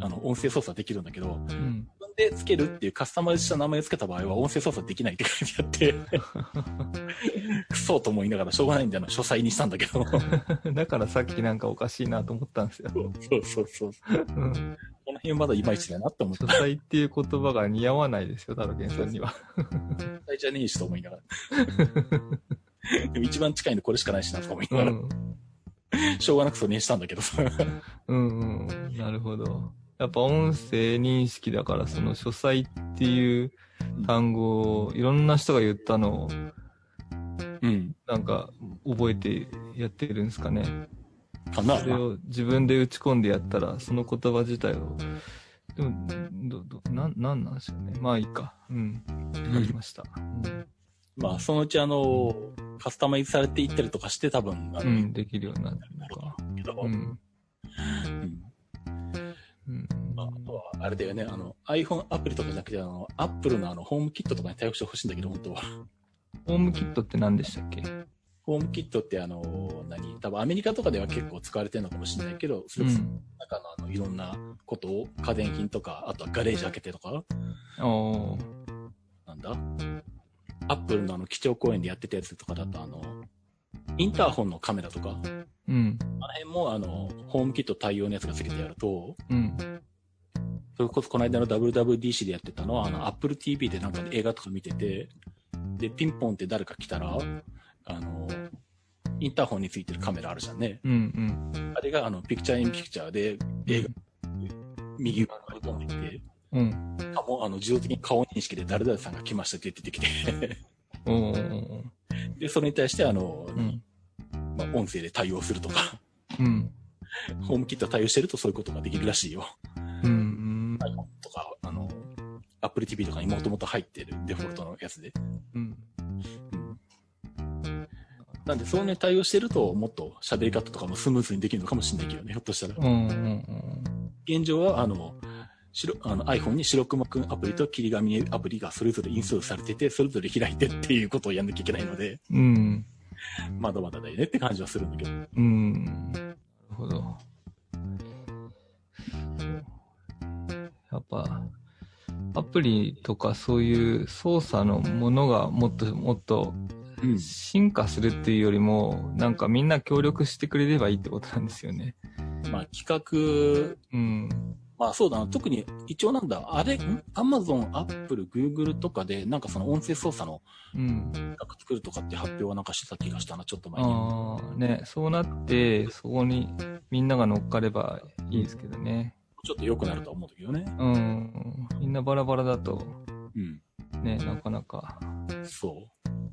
あの、音声操作できるんだけど、うん。で付けるっていうカスタマイズした名前を付けた場合は音声操作できないって書いてあって、*laughs* クソと思いながらしょうがないんであの、書斎にしたんだけど、そ *laughs* うだからさっきなんかおかしいなと思ったんですよ。そうそう。うん。この辺まだいまいちだなって思って書、斎っていう言葉が似合わないですよ、タロケンさんには。書斎じゃねえしと思いながら。*laughs* でも一番近いのこれしかないしなとか思いうながら、ん。しょうがなくそれにしたんだけどさ。うんうん。なるほど。やっぱ音声認識だから、その書斎っていう単語をいろんな人が言ったのを、うん。なんか覚えてやってるんですかね。かなそれを自分で打ち込んでやったら、その言葉自体を、でも、ど、ど、なん、なんなんでしょうね。まあいいか。うん。わかりました。まあ、そのうちあの、カスタマイズされていったりとかして多分、うん、できるようになるのか。うん。うんうん。まあ、あとは、あれだよね、あの、iPhone アプリとかじゃなくて、あの、Apple のあの、ホームキットとかに対応してほしいんだけど、本当は。ホームキットって何でしたっけ？ホームキットってあの、何？多分アメリカとかでは結構使われてるのかもしれないけど、それこそうん。中のあの、いろんなことを、家電品とか、あとはガレージ開けてとか、おー。なんだ？アップルのあの、基調講演でやってたやつとかだと、あの、インターホンのカメラとか、うん。あの辺もあの、ホームキット対応のやつがつけてやると、うん。それこそこの間の WWDC でやってたのは、あの、Apple TV でなんか映画とか見てて、で、ピンポンって誰か来たら、あの、インターホンについてるカメラあるじゃんね。うん。あれがあの、ピクチャーインピクチャーで映画、右側に飛んでいて、うん。かも、あの、自動的に顔認識で誰々さんが来ましたって出てきて、おー。で、それに対してあの、うん。まあ、音声で対応するとか、うん。ホームキット対応してるとそういうことができるらしいよ。うん。iPhone とか、あの、Apple TV とかにもともと入ってるデフォルトのやつで。うん。なんで、そういうのに対応してると、もっと喋り方とかもスムーズにできるのかもしれないけどね、ひょっとしたら。うん。うん。現状は、あの、白あの iPhone に白熊くんアプリと霧ヶ峰アプリがそれぞれインストールされてて、それぞれ開いてっていうことをやんなきゃいけないので、うん。まだまだだよねって感じはするんだけど。うん。なるほど。やっぱ、アプリとかそういう操作のものがもっともっとうん。進化するっていうよりも、なんかみんな協力してくれればいいってことなんですよね。まあ企画、うん。まあそうだな、特に一応なんだ、あれ、ん ?Amazon、Apple、Google とかでなんかその音声操作のうん。企画作るとかって発表はなんかしてた気がしたな、ちょっと前に。ああ、ね、そうなって、そこにみんなが乗っかればいいですけどね。ちょっと良くなるとは思うんだけどね。うん。みんなバラバラだと、うん。ね、なかなか。そ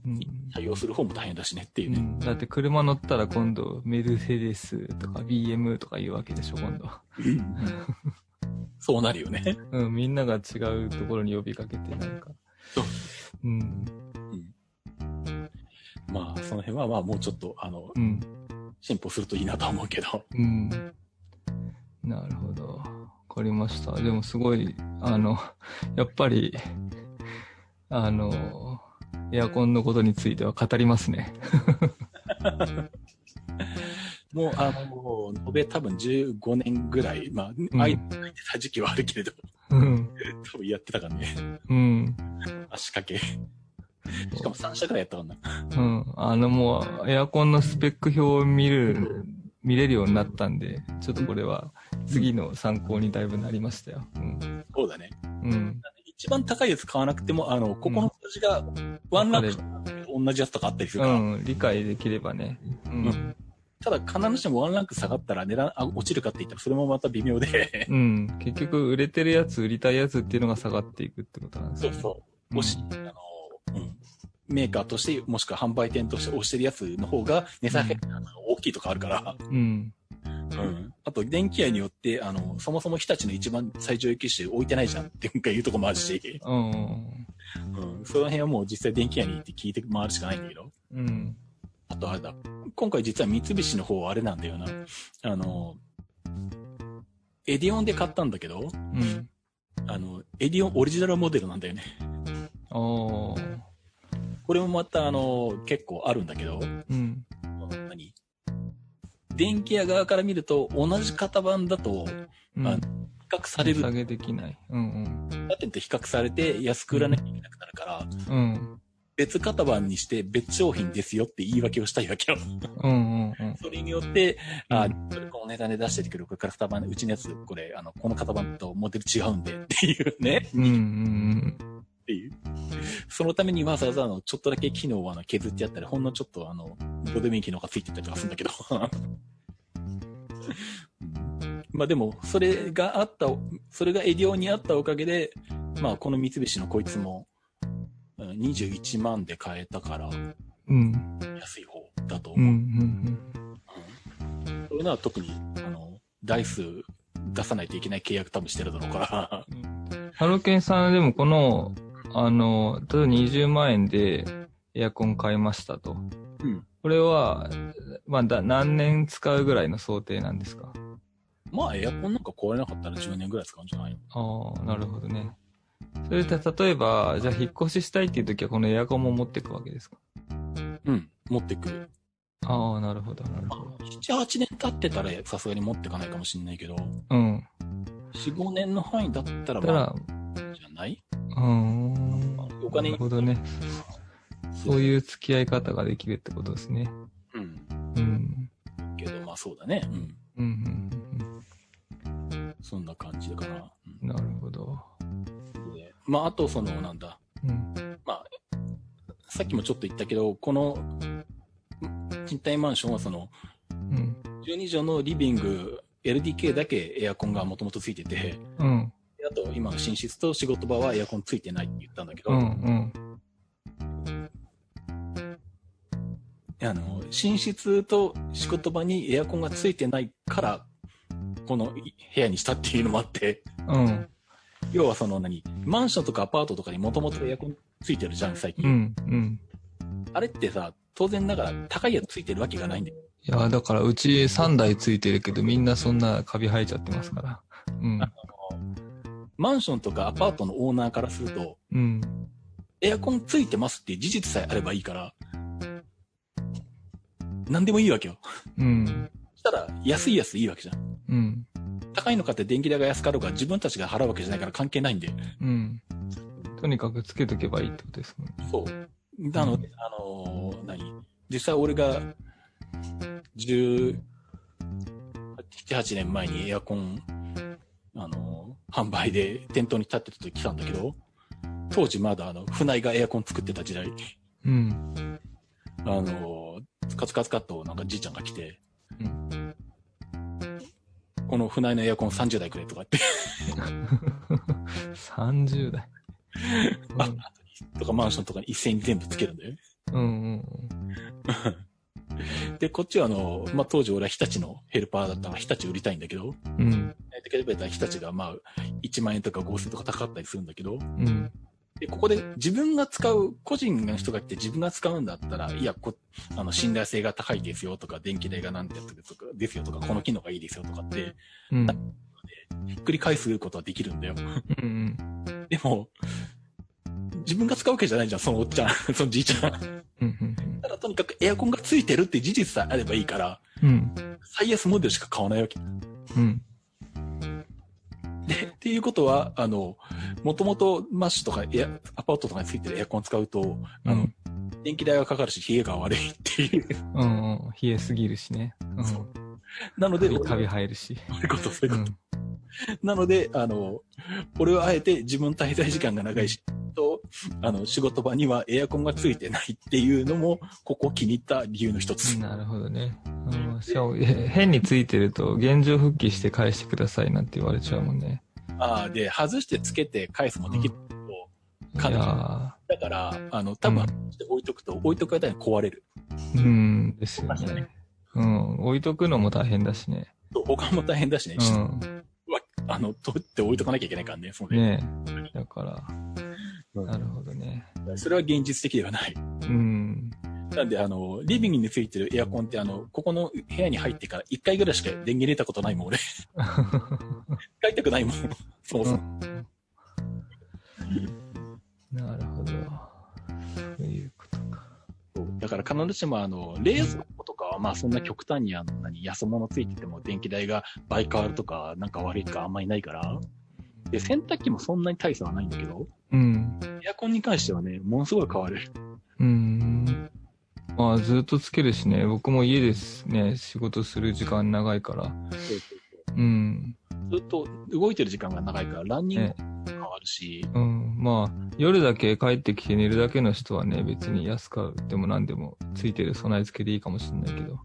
う。うん。対応する方も大変だしねっていうね。うん、だって車乗ったら今度メルセデスとか BM とか言うわけでしょ、今度。そうなるよね。うん、みんなが違うところに呼びかけて、なんか。そううん。まあ、その辺はまあもうちょっと、あの、うん。進歩するといいなと思うけど。うん。なるほど。わかりました。でもすごい、あの、やっぱり、あの、エアコンのことについては語りますね。*laughs* もう、あの、延べ多分15年ぐらい、まあ、んあいてた時期はあるけれど、うん。多分やってたからね。うん。足掛け。しかも3社くらいやったからな。うん。あのもう、エアコンのスペック表を見る、見れるようになったんで、ちょっとこれは次の参考にだいぶなりましたよ。うん。そうだね。うん。一番高いやつ買わなくても、あの、ここの数字がワンランク同じやつとかあったりするから、うん。理解できればね。うん。ただ必ずしもワンランク下がったら値段あ落ちるかって言ったらそれもまた微妙で、うん。結局、売れてるやつ、売りたいやつっていうのが下がっていくってことなんですよね。そうそう。もし、あの、うん。メーカーとして、もしくは販売店として押してるやつの方が値下げが大きいとかあるから、うん。うん。あと、電気屋によって、あの、そもそも日立の一番最上位機種置いてないじゃんっていうとこもあるし、うん。うん。その辺はもう実際電気屋に行って聞いて回るしかないんだけど。うん。あとあれだ。今回実は三菱の方はあれなんだよな。あの、エディオンで買ったんだけど、うん。あの、エディオンオリジナルモデルなんだよね。おー。これもまたあの、結構あるんだけど、うん。何？電気屋側から見ると同じ型番だとうん。あ比較される下げできない。うん他店と比較されて安く売らなきゃいけなくなるから、うん。うん。別型番にして別商品ですよって言い訳をしたいわけよ。うんうんうん。それによって、あう、これこの値段で出してるけど、これから型番、うちのやつ、これ、あの、この型番とモデル違うんでっていうね、うんうんっていう。そのためにわざわざあの、ちょっとだけ機能をあの削ってやったり、ほんのちょっとあの、どうでもいい機能がついてたりとかするんだけど。う *laughs* んまあでも、それがあった、それがエディオンにあったおかげで、まあこの三菱のこいつも、うん21万で買えたから、うん。うん。安い方だとうんう思う。んそういうのは特に、あの、台数出さないといけない契約多分してるだろうから。うん。ハロケンさんでもこの、あの、例えば20万円でエアコン買いましたと。うん。これは、まあ、だ何年使うぐらいの想定なんですか？まあエアコンなんか壊れなかったら10年ぐらい使うんじゃないああ、なるほどね。それで例えば、じゃあ引っ越ししたいっていう時はこのエアコンも持っていくわけですか？うん。持ってくる。ああ、なるほど、なるまほど。あ、7、8年経ってたらさすがに持ってかないかもしれないけど、うん。4、5年の範囲だったらたら、まあ、じゃない？うーん。お金なるほどね。そういう付き合い方ができるってことですね。うん。うん。けど、まあそうだね。うん。うん、うん、そんな感じだから。うん。なるほど。まああとその、なんだ。うん。まあ、さっきもちょっと言ったけど、この、賃貸マンションはその、うん。12畳のリビング、LDK だけエアコンがもともとついてて、うん。であと今の寝室と仕事場はエアコンついてないって言ったんだけど、うん、うん。あの、寝室と仕事場にエアコンがついてないから、この部屋にしたっていうのもあって、うん。要はその何、マンションとかアパートとかにもともとエアコンついてるじゃん、最近。うん、うん。あれってさ、当然ながら高いやつついてるわけがないんだよ。いや、だからうち3台ついてるけど、みんなそんなカビ生えちゃってますから。うん。マンションとかアパートのオーナーからすると、うん。エアコンついてますっていう事実さえあればいいから、何でもいいわけよ。うん。たら、安いやついいわけじゃん。うん。高いの買って電気代が安かろうが自分たちが払うわけじゃないから関係ないんで。うん。とにかくつけとけばいいってことですもんね。そう。なので、あのー何？実際俺が、17、8年前にエアコン、あのー販売で店頭に立ってた時来たんだけど、当時まだあの、船井がエアコン作ってた時代、うん。あのーカツカツカッとなんかじいちゃんが来て、うんこの船井のエアコン30台くれとかって、*laughs* 30代。あとかマンションとかに一斉に全部つけるんだよ。うん。うんで、こっちはあの、まあ、当時俺は日立のヘルパーだったから日立売りたいんだけど、うん。うん。だけど日立がまあ、1万円とか5000とか高かったりするんだけど、うん。で、ここで自分が使う、個人の人が来て自分が使うんだったら、いや、こ、あの、信頼性が高いですよとか、電気代がなんてやつですとかですよとか、この機能がいいですよとかって、うん。ひっくり返すことはできるんだよ。うん。でも、自分が使うわけじゃないじゃん、そのおっちゃん、*laughs* そのじいちゃん。ただとにかくエアコンがついてるって事実さえあればいいから、うん。最安モデルしか買わないわけ。うん。で、っていうことは、あの、もともとマッシュとかエア、アパートとかについてるエアコン使うと、あの、電気代がかかるし、冷えが悪いっていう。うん。うん。冷えすぎるしね。うん。なので、カビ生えるし。そういうこと、そういうこと。うん。*laughs* なので、あの、俺はあえて自分滞在時間が長いし、と、あの、仕事場にはエアコンがついてないっていうのも、ここ気に入った理由の一つ。なるほどね。うん、しかも、え変についてると、現状復帰して返してくださいなんて言われちゃうもんね。ああ、で、外してつけて返すもできるけど、いかなやだから、あの、多分、うん置いとくと、置いとく間に壊れる。ーうん、ですよね。うん、置いとくのも大変だしね。と他も大変だしね、うん。わあの、取って置いとかなきゃいけないからね、そのねえ。だから、うんなるほどね。それは現実的ではない。うん。なんで、あの、リビングについてるエアコンって、あの、ここの部屋に入ってから1回ぐらいしか電源入れたことないもん、俺。*laughs* 使いたくないもん。そもそも。なるほど。そういう。だから必ずしも、あの、冷蔵庫とかは、まあそんな極端にあの、何、安物ついてても電気代が倍変わるとか、なんか悪いとかあんまりないから。で、洗濯機もそんなに大差はないんだけど、うん。エアコンに関してはね、ものすごい変わる。うん。まあ、ずっとつけるしね。僕も家ですね、仕事する時間長いから。うん。ずっと動いてる時間が長いから、ランニングるし、うん。まあ、夜だけ帰ってきて寝るだけの人はね、別に安くでも何でもついてる備え付けでいいかもしれないけど、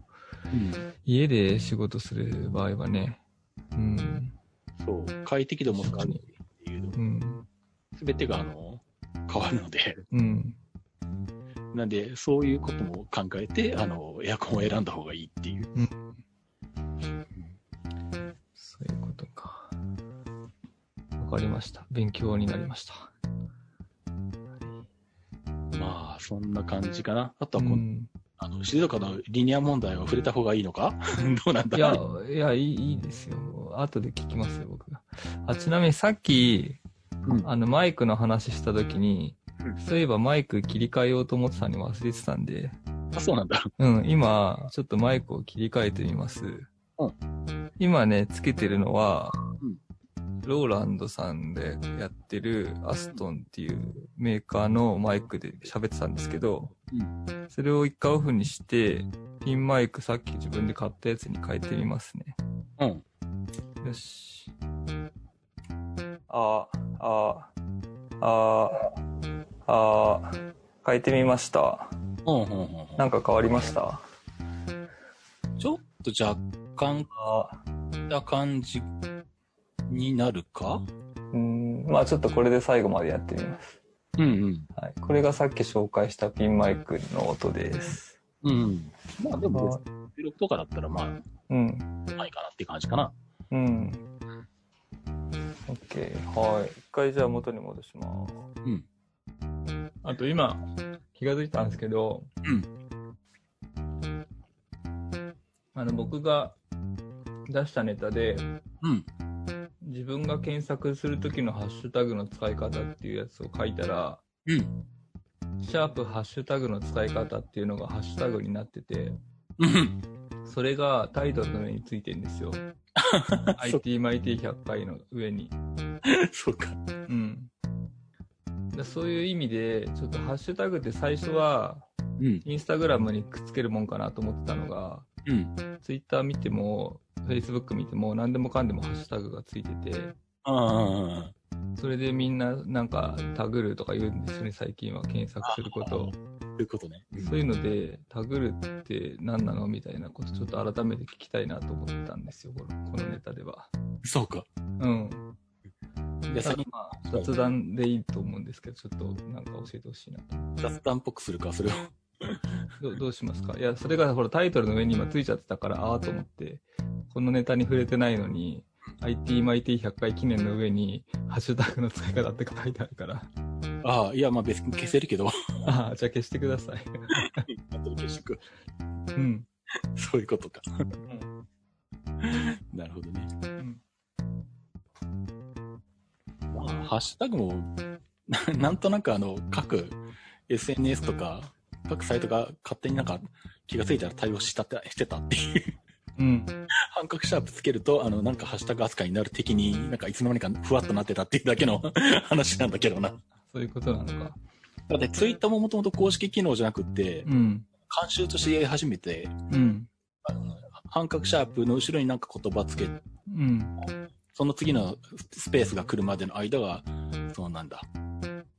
家で仕事する場合はね、うん。そう、快適度も変わるっていう、うん。すべてがあの、変わるので、うん。なんで、そういうことも考えて、あの、エアコンを選んだ方がいいっていう。うん。そういうことか。わかりました。勉強になりました。まあ、そんな感じかな。あとうはこの、ん。あの、静岡のリニア問題は触れた方がいいのか？*laughs* どうなんだ？いや、いや、いいいいですよ。後で聞きますよ、僕が。あ、ちなみにさっき、うんあの、マイクの話したときにうん、そういえばマイク切り替えようと思ってたのに忘れてたんで、あ、そうなんだ。うん、今、ちょっとマイクを切り替えてみます。うん今ね、つけてるのは、うんローランドさんでやってるアストンっていうメーカーのマイクで喋ってたんですけど、うんそれを一回オフにして、ピンマイクさっき自分で買ったやつに変えてみますね。うん。よし。あ、あ、あ、あ、変えてみました。うん、うん、うん。なんか変わりました？ちょっと若干、あ、な感じになるか？うん、まあちょっとこれで最後までやってみます。うん、うん。はい。これがさっき紹介したピンマイクの音です。うん。まあでもあ、収録とかだったらまあ、うん。ないかなって感じかな。うん。OK。はい。一回じゃあ元に戻します。うん。あと今、気がついたんですけど、うん。あの、僕が出したネタで、うん。自分が検索するときのハッシュタグの使い方っていうやつを書いたら、うん。シャープハッシュタグの使い方っていうのがハッシュタグになってて、うん。それがタイトルの上についてるんですよ。*laughs* ITMIT100 回の上に。そうか。うん。だそういう意味で、ちょっとハッシュタグって最初は、うん。インスタグラムにくっつけるもんかなと思ってたのが、うん。ツイッター見ても、フェイスブック見ても、何でもかんでもハッシュタグがついてて、ああ、それでみんななんかタグるとか言うんですよね、最近は検索することを。そういうことね。そういうので、タグるって何なのみたいなことちょっと改めて聞きたいなと思ったんですよ、このこのネタでは。そうか。うん。で、先にまあ、雑談でいいと思うんですけど、ちょっとなんか教えてほしいなと。雑談っぽくするか、それを。*laughs* どどうしますか？いや、それがほらタイトルの上に今ついちゃってたから、ああと思って、このネタに触れてないのに、ITMIT100 回記念の上に、ハッシュタグの使い方って書いてあるから。ああ、いや、まあ別に消せるけど。ああ、じゃあ消してください。後で消してく。うん。そういうことか。なるほどね。んまあ、ハッシュタグも、な *laughs* なんとなくあの、各 SNS とか、各サイトが勝手になんか気がついたら対応したって、してたっていう。うん。半角シャープつけると、あの、なんかハッシュタグ扱いになる的に、なんかいつの間にかふわっとなってたっていうだけの話なんだけどな。そういうことなのか。だってツイッターももともと公式機能じゃなくって、うん。監修としてやり始めて、うん。あの半角シャープの後ろになんか言葉つけ、うん。その次のスペースが来るまでの間は、そうなんだ。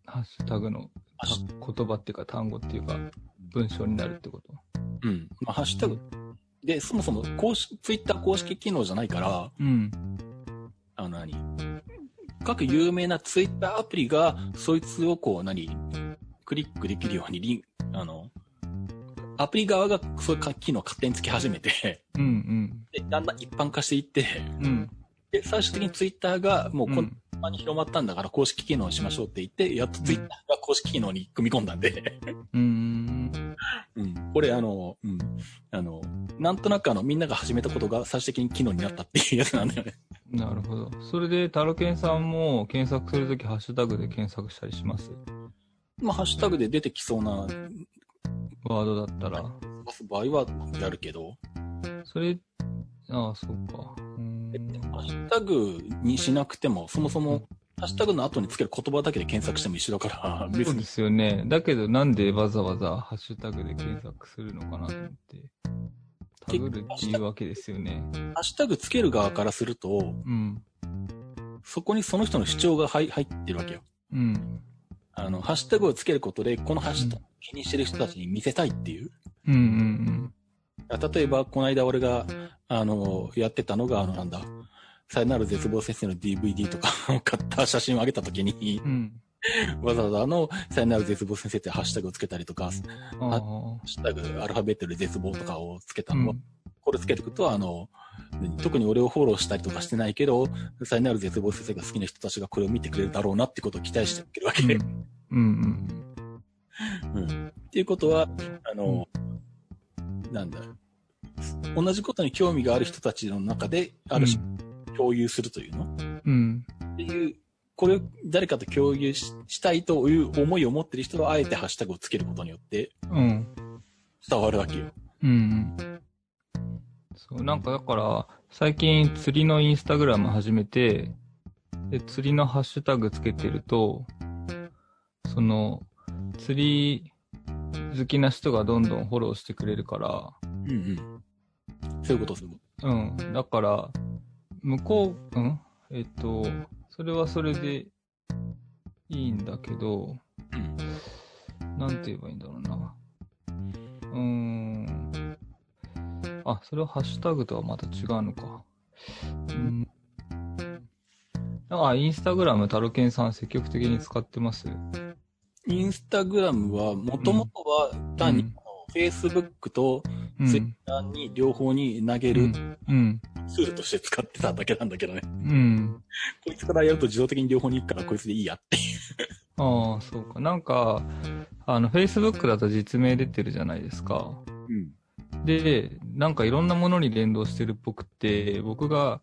ハッシュタグの言葉っていうか単語っていうか文章になるってこと？うん。まあ、ハッシュタグ。で、そもそも公式、ツイッター公式機能じゃないから、うん。あの何？各有名なツイッターアプリが、そいつをこう何？クリックできるようにリン、あの、アプリ側がそういう機能勝手につけ始めて、うんうん。で、だんだん一般化していって、うん。で、最終的にツイッターがもうこうんんなに広まったんだから公式機能にしましょうって言って、やっとツイッターが公式機能に組み込んだんで、うーん。うん。これあの、うん。あの、なんとなくあの、みんなが始めたことが最終的に機能になったっていうやつなんだよね。なるほど。それで、タロケンさんも検索するときハッシュタグで検索したりします？まあ、ハッシュタグで出てきそうな、ワードだったら。場合はやるけど、それ、ああ、そうか。うーんハッシュタグにしなくても、そもそも、ハッシュタグの後につける言葉だけで検索しても一緒だから、そうで。すよね。だけど、なんでわざわざハッシュタグで検索するのかなと思って。タグるっていうわけですよね。ハッシュタグつける側からすると、うん。そこにその人の主張が入入ってるわけよ。うん。あの、ハッシュタグをつけることで、このハッシュタグを気にしてる人たちに見せたいっていう。うんうん例えば、この間俺が、あの、やってたのが、あの、なんだ、さよなら絶望先生の DVD とかを買った写真を上げたときにうん。う、ん。わざわざあの、さよなら絶望先生ってハッシュタグをつけたりとか、ハ。ッシュタグアルファベットで絶望とかをつけたのは、うん。これつけておくと、あの、特に俺をフォローしたりとかしてないけど、さよなら絶望先生が好きな人たちがこれを見てくれるだろうなってことを期待してるわけで。うんうんうん。っていうことは、あの、なんだ、同じことに興味がある人たちの中で、ある種共有するというの、うん。っていう、これを誰かと共有ししたいという思いを持ってる人は、あえてハッシュタグをつけることによってうん。伝わるわけよ。うん。そう、なんかだから、最近釣りのインスタグラム始めて、で、釣りのハッシュタグつけてると、その、釣り好きな人がどんどんフォローしてくれるから、うんうん。そういうこと、そういうん。だから、向こう、うん？えっと、それはそれでいいんだけど、と。うん。なんて言えばいいんだろうな。うーん。あ、それはハッシュタグとはまた違うのか。うん。あ、インスタグラム、タロケンさん積極的に使ってます？インスタグラムは、もともとは単に、うんフェイスブックとうん。ツイッターに両方に投げるうん。うん。ツールとして使ってただけなんだけどね。うん。こいつからやると自動的に両方に行くからこいつでいいやっていう。ああ、そうか。なんか、あの、Facebook だと実名出てるじゃないですか。うん。で、なんかいろんなものに連動してるっぽくて、僕が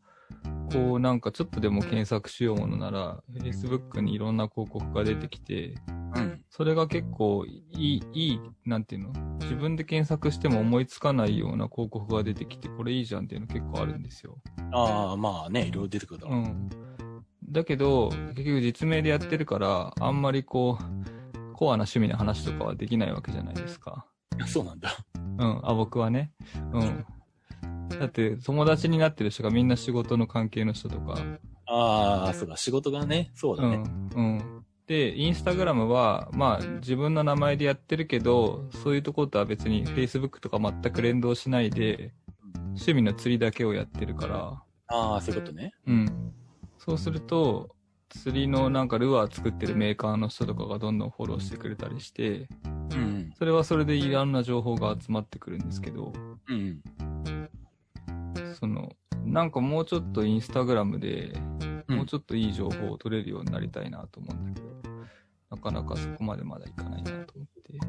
こうなんかちょっとでも検索しようものなら、Facebook にいろんな広告が出てきて、うん。それが結構いい、いい、なんていうの？自分で検索しても思いつかないような広告が出てきて、これいいじゃんっていうの結構あるんですよ。ああ、まあね、いろいろ出てくるだろう。うん。だけど、結局実名でやってるから、あんまりこう、コアな趣味の話とかはできないわけじゃないですか。そうなんだ。うん。あ、僕はね。うん。だって、友達になってる人がみんな仕事の関係の人とか。ああ、そうだ、仕事がね、そうだね。うん。うん。で、インスタグラムは、まあ、自分の名前でやってるけど、そういうところとは別に Facebook とか全く連動しないで、趣味の釣りだけをやってるから、ああ、そういうことね。うん。そうすると、釣りのなんかルアー作ってるメーカーの人とかがどんどんフォローしてくれたりして、うん。それはそれでいろんな情報が集まってくるんですけど、うん。その、なんかもうちょっとインスタグラムで、うんもうちょっといい情報を取れるようになりたいなと思うんだけど、なかなかそこまでまだいかないなと思って。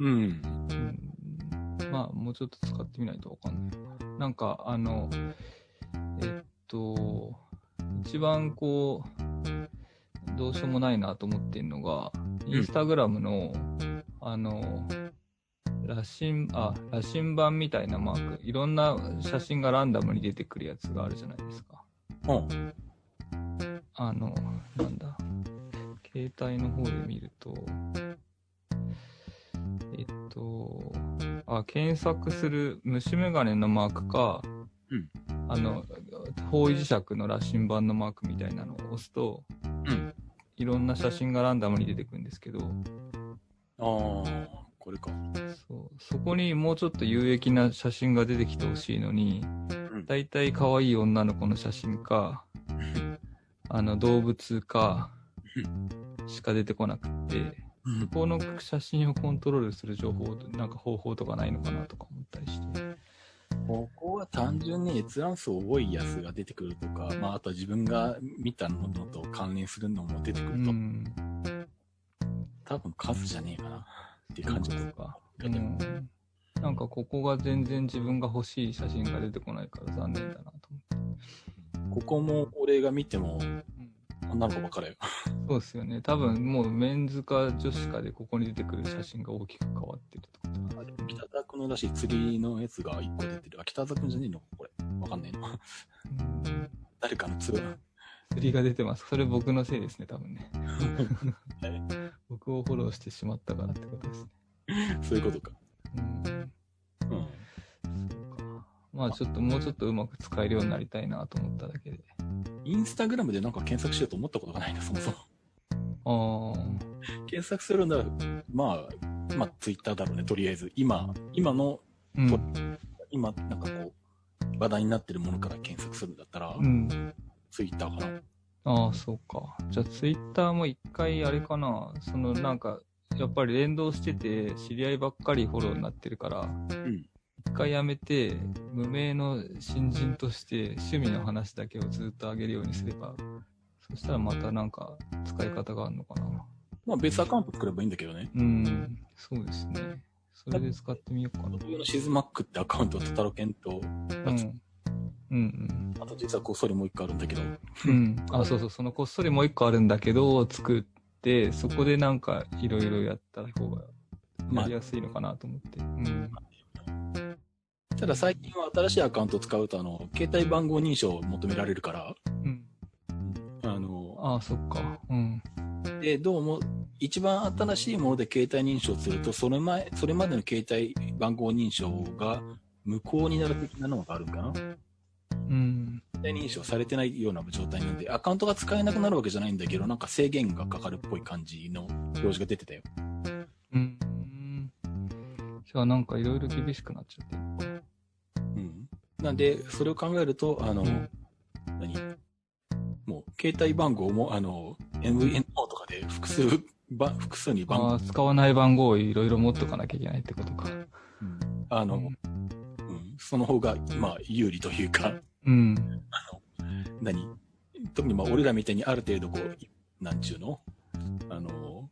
うん。うん、まあ、もうちょっと使ってみないとわかんないな。なんか、あの、えっと、一番こう、どうしようもないなと思ってんのが、インスタグラムの、あの、羅針、あ、羅針盤みたいなマーク、いろんな写真がランダムに出てくるやつがあるじゃないですか。うん。あの、なんだ？携帯の方で見ると、えっと、あ、検索する虫眼鏡のマークか、うんあの、方位磁石の羅針盤のマークみたいなのを押すと、うんいろんな写真がランダムに出てくるんですけど、ああ、これか。そうそこにもうちょっと有益な写真が出てきてほしいのに、んだいたい可愛い女の子の写真か、あの動物か、しか出てこなくって、この写真をコントロールする情報、なんか方法とかないのかなとか思ったりして。ここは単純に閲覧数多いやつが出てくるとか、まあ、あとは自分が見たのと関連するのも出てくうると、ん。多分数じゃねえかなっていう感じそうか。うでもん。なんかここが全然自分が欲しい写真が出てこないから残念だなと思って。ここも俺が見てもうん女の子ばっかりよ。そうですよね。多分もうメンズか女子かでここに出てくる写真が大きく変わってるってことなんだ北田君のらしい釣りのやつが1個出てる。あ、北田君じゃねえの？これ。わかんねえな。うん誰かの釣る。釣りが出てます。それ僕のせいですね、多分ね。*laughs* はい僕をフォローしてしまったからってことですね。*laughs* そういうことか。うん。うん。そうか。まあちょっともうちょっとうまく使えるようになりたいなと思っただけで。インスタグラムでなんか検索しようと思ったことがないな、そもそも。ああ。検索するんだまあ、まあ、ツイッターだろうね、とりあえず。今、今の、うん。今、なんかこう、話題になってるものから検索するんだったら、うん。ツイッターかな。ああ、そうか。じゃあツイッターも一回あれかな。そのなんか、やっぱり連動してて、知り合いばっかりフォローになってるから、うん。一回やめて、無名の新人として趣味の話だけをずっと上げるようにすれば、そしたらまたなんか使い方があるのかな。まあ、別アカウント作ればいいんだけどね。うん、そうですね。それで使ってみようかな。僕のシズマックってアカウントとタロケンと、うん。うんあと実はこっそりもう一個あるんだけど、うん。うん。あ、そうそう、そのこっそりもう一個あるんだけど、作そこでなんかいろいろやった方がやりやすいのかなと思って。うん。ただ最近は新しいアカウントを使うと、あの、携帯番号認証を求められるから、うん。あの、ああ、そっか。うん。で、どうも、一番新しいもので携帯認証すると、それ前、それまでの携帯番号認証が無効になる的なのがあるんかなうん。携帯認証されてないような状態なんで、アカウントが使えなくなるわけじゃないんだけど、なんか制限がかかるっぽい感じの表示が出てたよ。うん。じゃあなんかいろいろ厳しくなっちゃって。うん。なんで、それを考えると、あの、うん何？もう、携帯番号も、あの、MNO とかで複数、ば複数に番号使わない番号をいろいろ持っとかなきゃいけないってことか。あの、うんうん、その方が、まあ、有利というか、うん。何？特にまあ、俺らみたいにある程度こう、なんちゅうの？あの、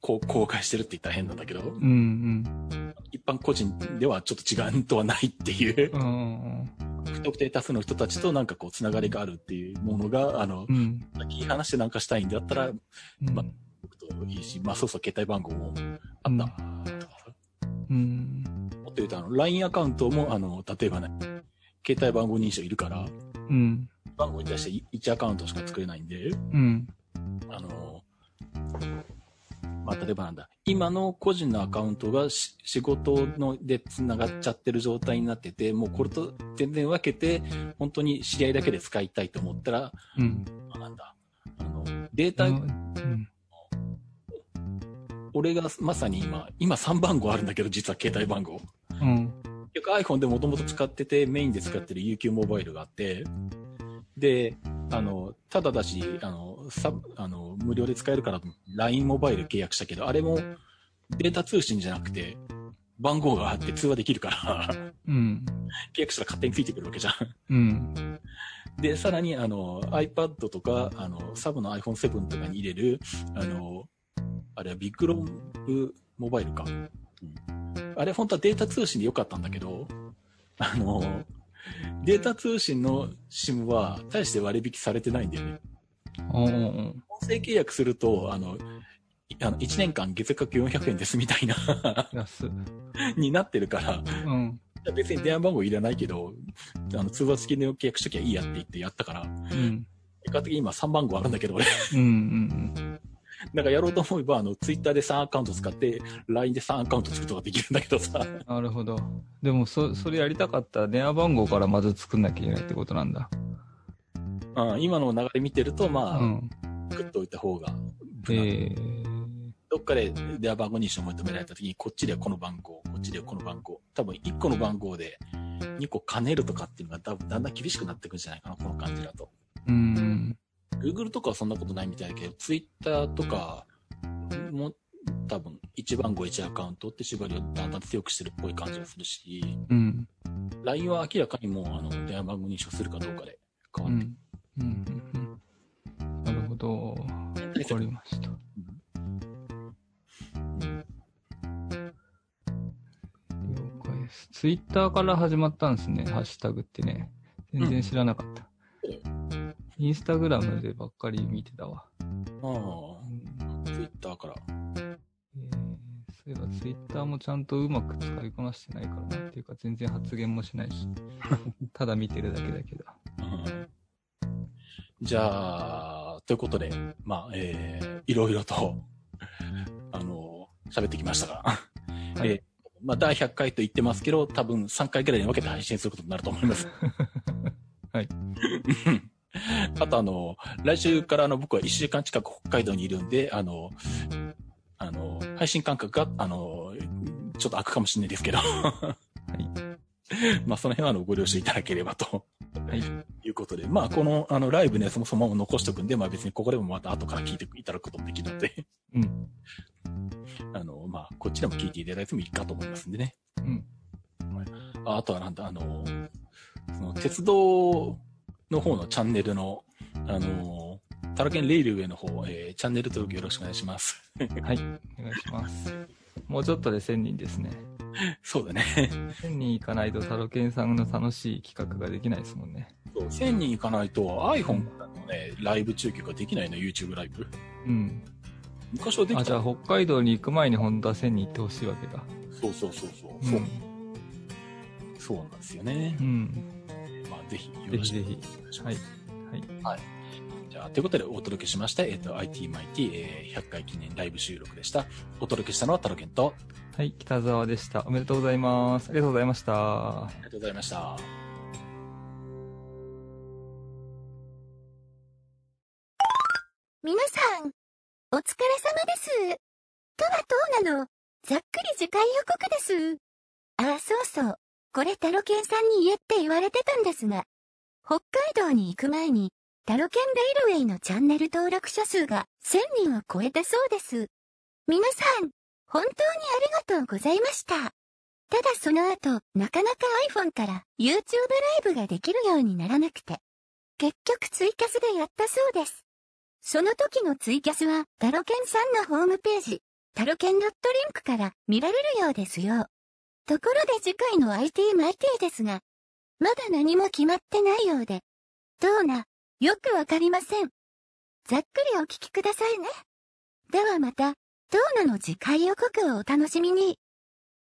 こう公開してるって言ったら変なんだけど、うん。うん。一般個人ではちょっと違うとはないっていうう、ん。不特定多数の人たちとなんかこう、つながりがあるっていうものが、あの、うん。先話してなんかしたいんだったら、うんま僕といいし、まあそうそう、携帯番号もあった。とかさうん。と言うと、あの、LINE アカウントも、あの、例えばね、携帯番号認証いるから、うん。番号に対して1アカウントしか作れないんで、うん。あの、まあ、例えばなんだ、今の個人のアカウントがし仕事ので繋がっちゃってる状態になってて、もうこれと全然分けて、本当に知り合いだけで使いたいと思ったら、うん。まあなんだ、あの、データ、うん。俺がまさに今、今3番号あるんだけど、実は携帯番号。うん。結局 iPhone でもともと使ってて、メインで使ってる UQ モバイルがあって、で、あの、ただだし、あの、サブあの、無料で使えるから LINE モバイル契約したけど、あれもデータ通信じゃなくて、番号があって通話できるから、うん。契約したら勝手についてくるわけじゃん。うん。で、さらに、あの、iPad とか、あの、サブの iPhone7 とかに入れる、あの、あれはビッグロームモバイルか。うんあれ本当はデータ通信でよかったんだけど、あの、データ通信の SIM は大して割引されてないんだよね。音声契約すると、あの、いあの1年間月額400円ですみたいな。になってるから、うん。別に電話番号いらないけど、あの、通話付きの契約しときゃいいやって言ってやったから、うん。結果的に今3番号あるんだけど、俺。うん。うん。なんかやろうと思えば、あの、ツイッターで3アカウント使って、LINE で3アカウント作ることができるんだけどさ。なるほど。でも、そ、それやりたかったら電話番号からまず作んなきゃいけないってことなんだ。うん、今の流れ見てると、まあ、うん。作っておいた方がええどっかで電話番号認証を求められた時に、こっちではこの番号、こっちではこの番号。多分1個の番号で2個兼ねるとかっていうのが多分だんだん厳しくなってくるんじゃないかな、この感じだと。うん。Google とかはそんなことないみたいだけど、Twitter とかも多分1番号1アカウントって縛りをだんだん強くしてるっぽい感じがするし、うん。LINE は明らかにもうあの電話番号認証するかどうかで変わってうん。うん。うん。なるほど。わかりました。了解です。ツイッターから始まったんですね、ハッシュタグってね。全然知らなかった。インスタグラムでばっかり見てたわ。ああ、Twitter から。えーそういえばツイッターもちゃんとうまく使いこなしてないからなっていうか全然発言もしないし、*laughs* ただ見てるだけだけど。うんじゃあ、ということで、まあ、えー、いろいろと、*laughs* あの、喋ってきましたが、はいえーまあ、第100回と言ってますけど、多分3回ぐらいに分けて配信することになると思います。*laughs* はい。あと、あの、来週からあの、僕は1週間近く北海道にいるんで、あの、あの、配信間隔が、あの、ちょっと空くかもしれないですけど、*laughs* はい。まあ、その辺はあのご了承いただければと。はい。いうことで、まあ、この、あの、ライブのやつもそのまま残しておくんで、まあ別にここでもまた後から聞いていただくこともできるので、うん。あの、まあ、こっちでも聞いていただいてもいいかと思いますんでね。うん。ああとはなんだ、あの、その、鉄道の方のチャンネルの、あの、タラケンレイルウェイの方、えーチャンネル登録よろしくお願いします。*laughs* はい。お願いします。もうちょっとで1000人ですね。*laughs* そうだね。1000人いかないとタロケンさんの楽しい企画ができないですもんね。そう1000人いかないと iPhone のね、ライブ中継ができないの、YouTube ライブ。うん。あ、昔はできた。じゃあ北海道に行く前に本当は1000人行ってほしいわけだ。そうそうそうそう。うんそう。そうなんですよねう。ん。まあ、ぜひ、よぜひぜろしくお願ひ。いします。はい。はい。じゃあ、ということでお届けしました、えっ、と、IT マイティ、えー100回記念ライブ収録でした。お届けしたのはタロケンと、はい、北沢でした。おめでとうございます。ありがとうございました。ありがとうございました。皆さん、お疲れ様です。とはとうなの、ざっくり次回予告です。あ、そうそう。これタロケンさんに言えって言われてたんですが、北海道に行く前に、タロケンレイルウェイのチャンネル登録者数が1000人を超えたそうです。皆さん、本当にありがとうございました。ただその後、なかなか iPhone から YouTube ライブができるようにならなくて、結局ツイキャスでやったそうです。その時のツイキャスは、タロケンさんのホームページ、タロケンドットリンクから見られるようですよ。ところで次回の IT マイティですが、まだ何も決まってないようで、どうな、よくわかりません。ざっくりお聞きくださいね。ではまた、どうなの？次回予告をお楽しみに。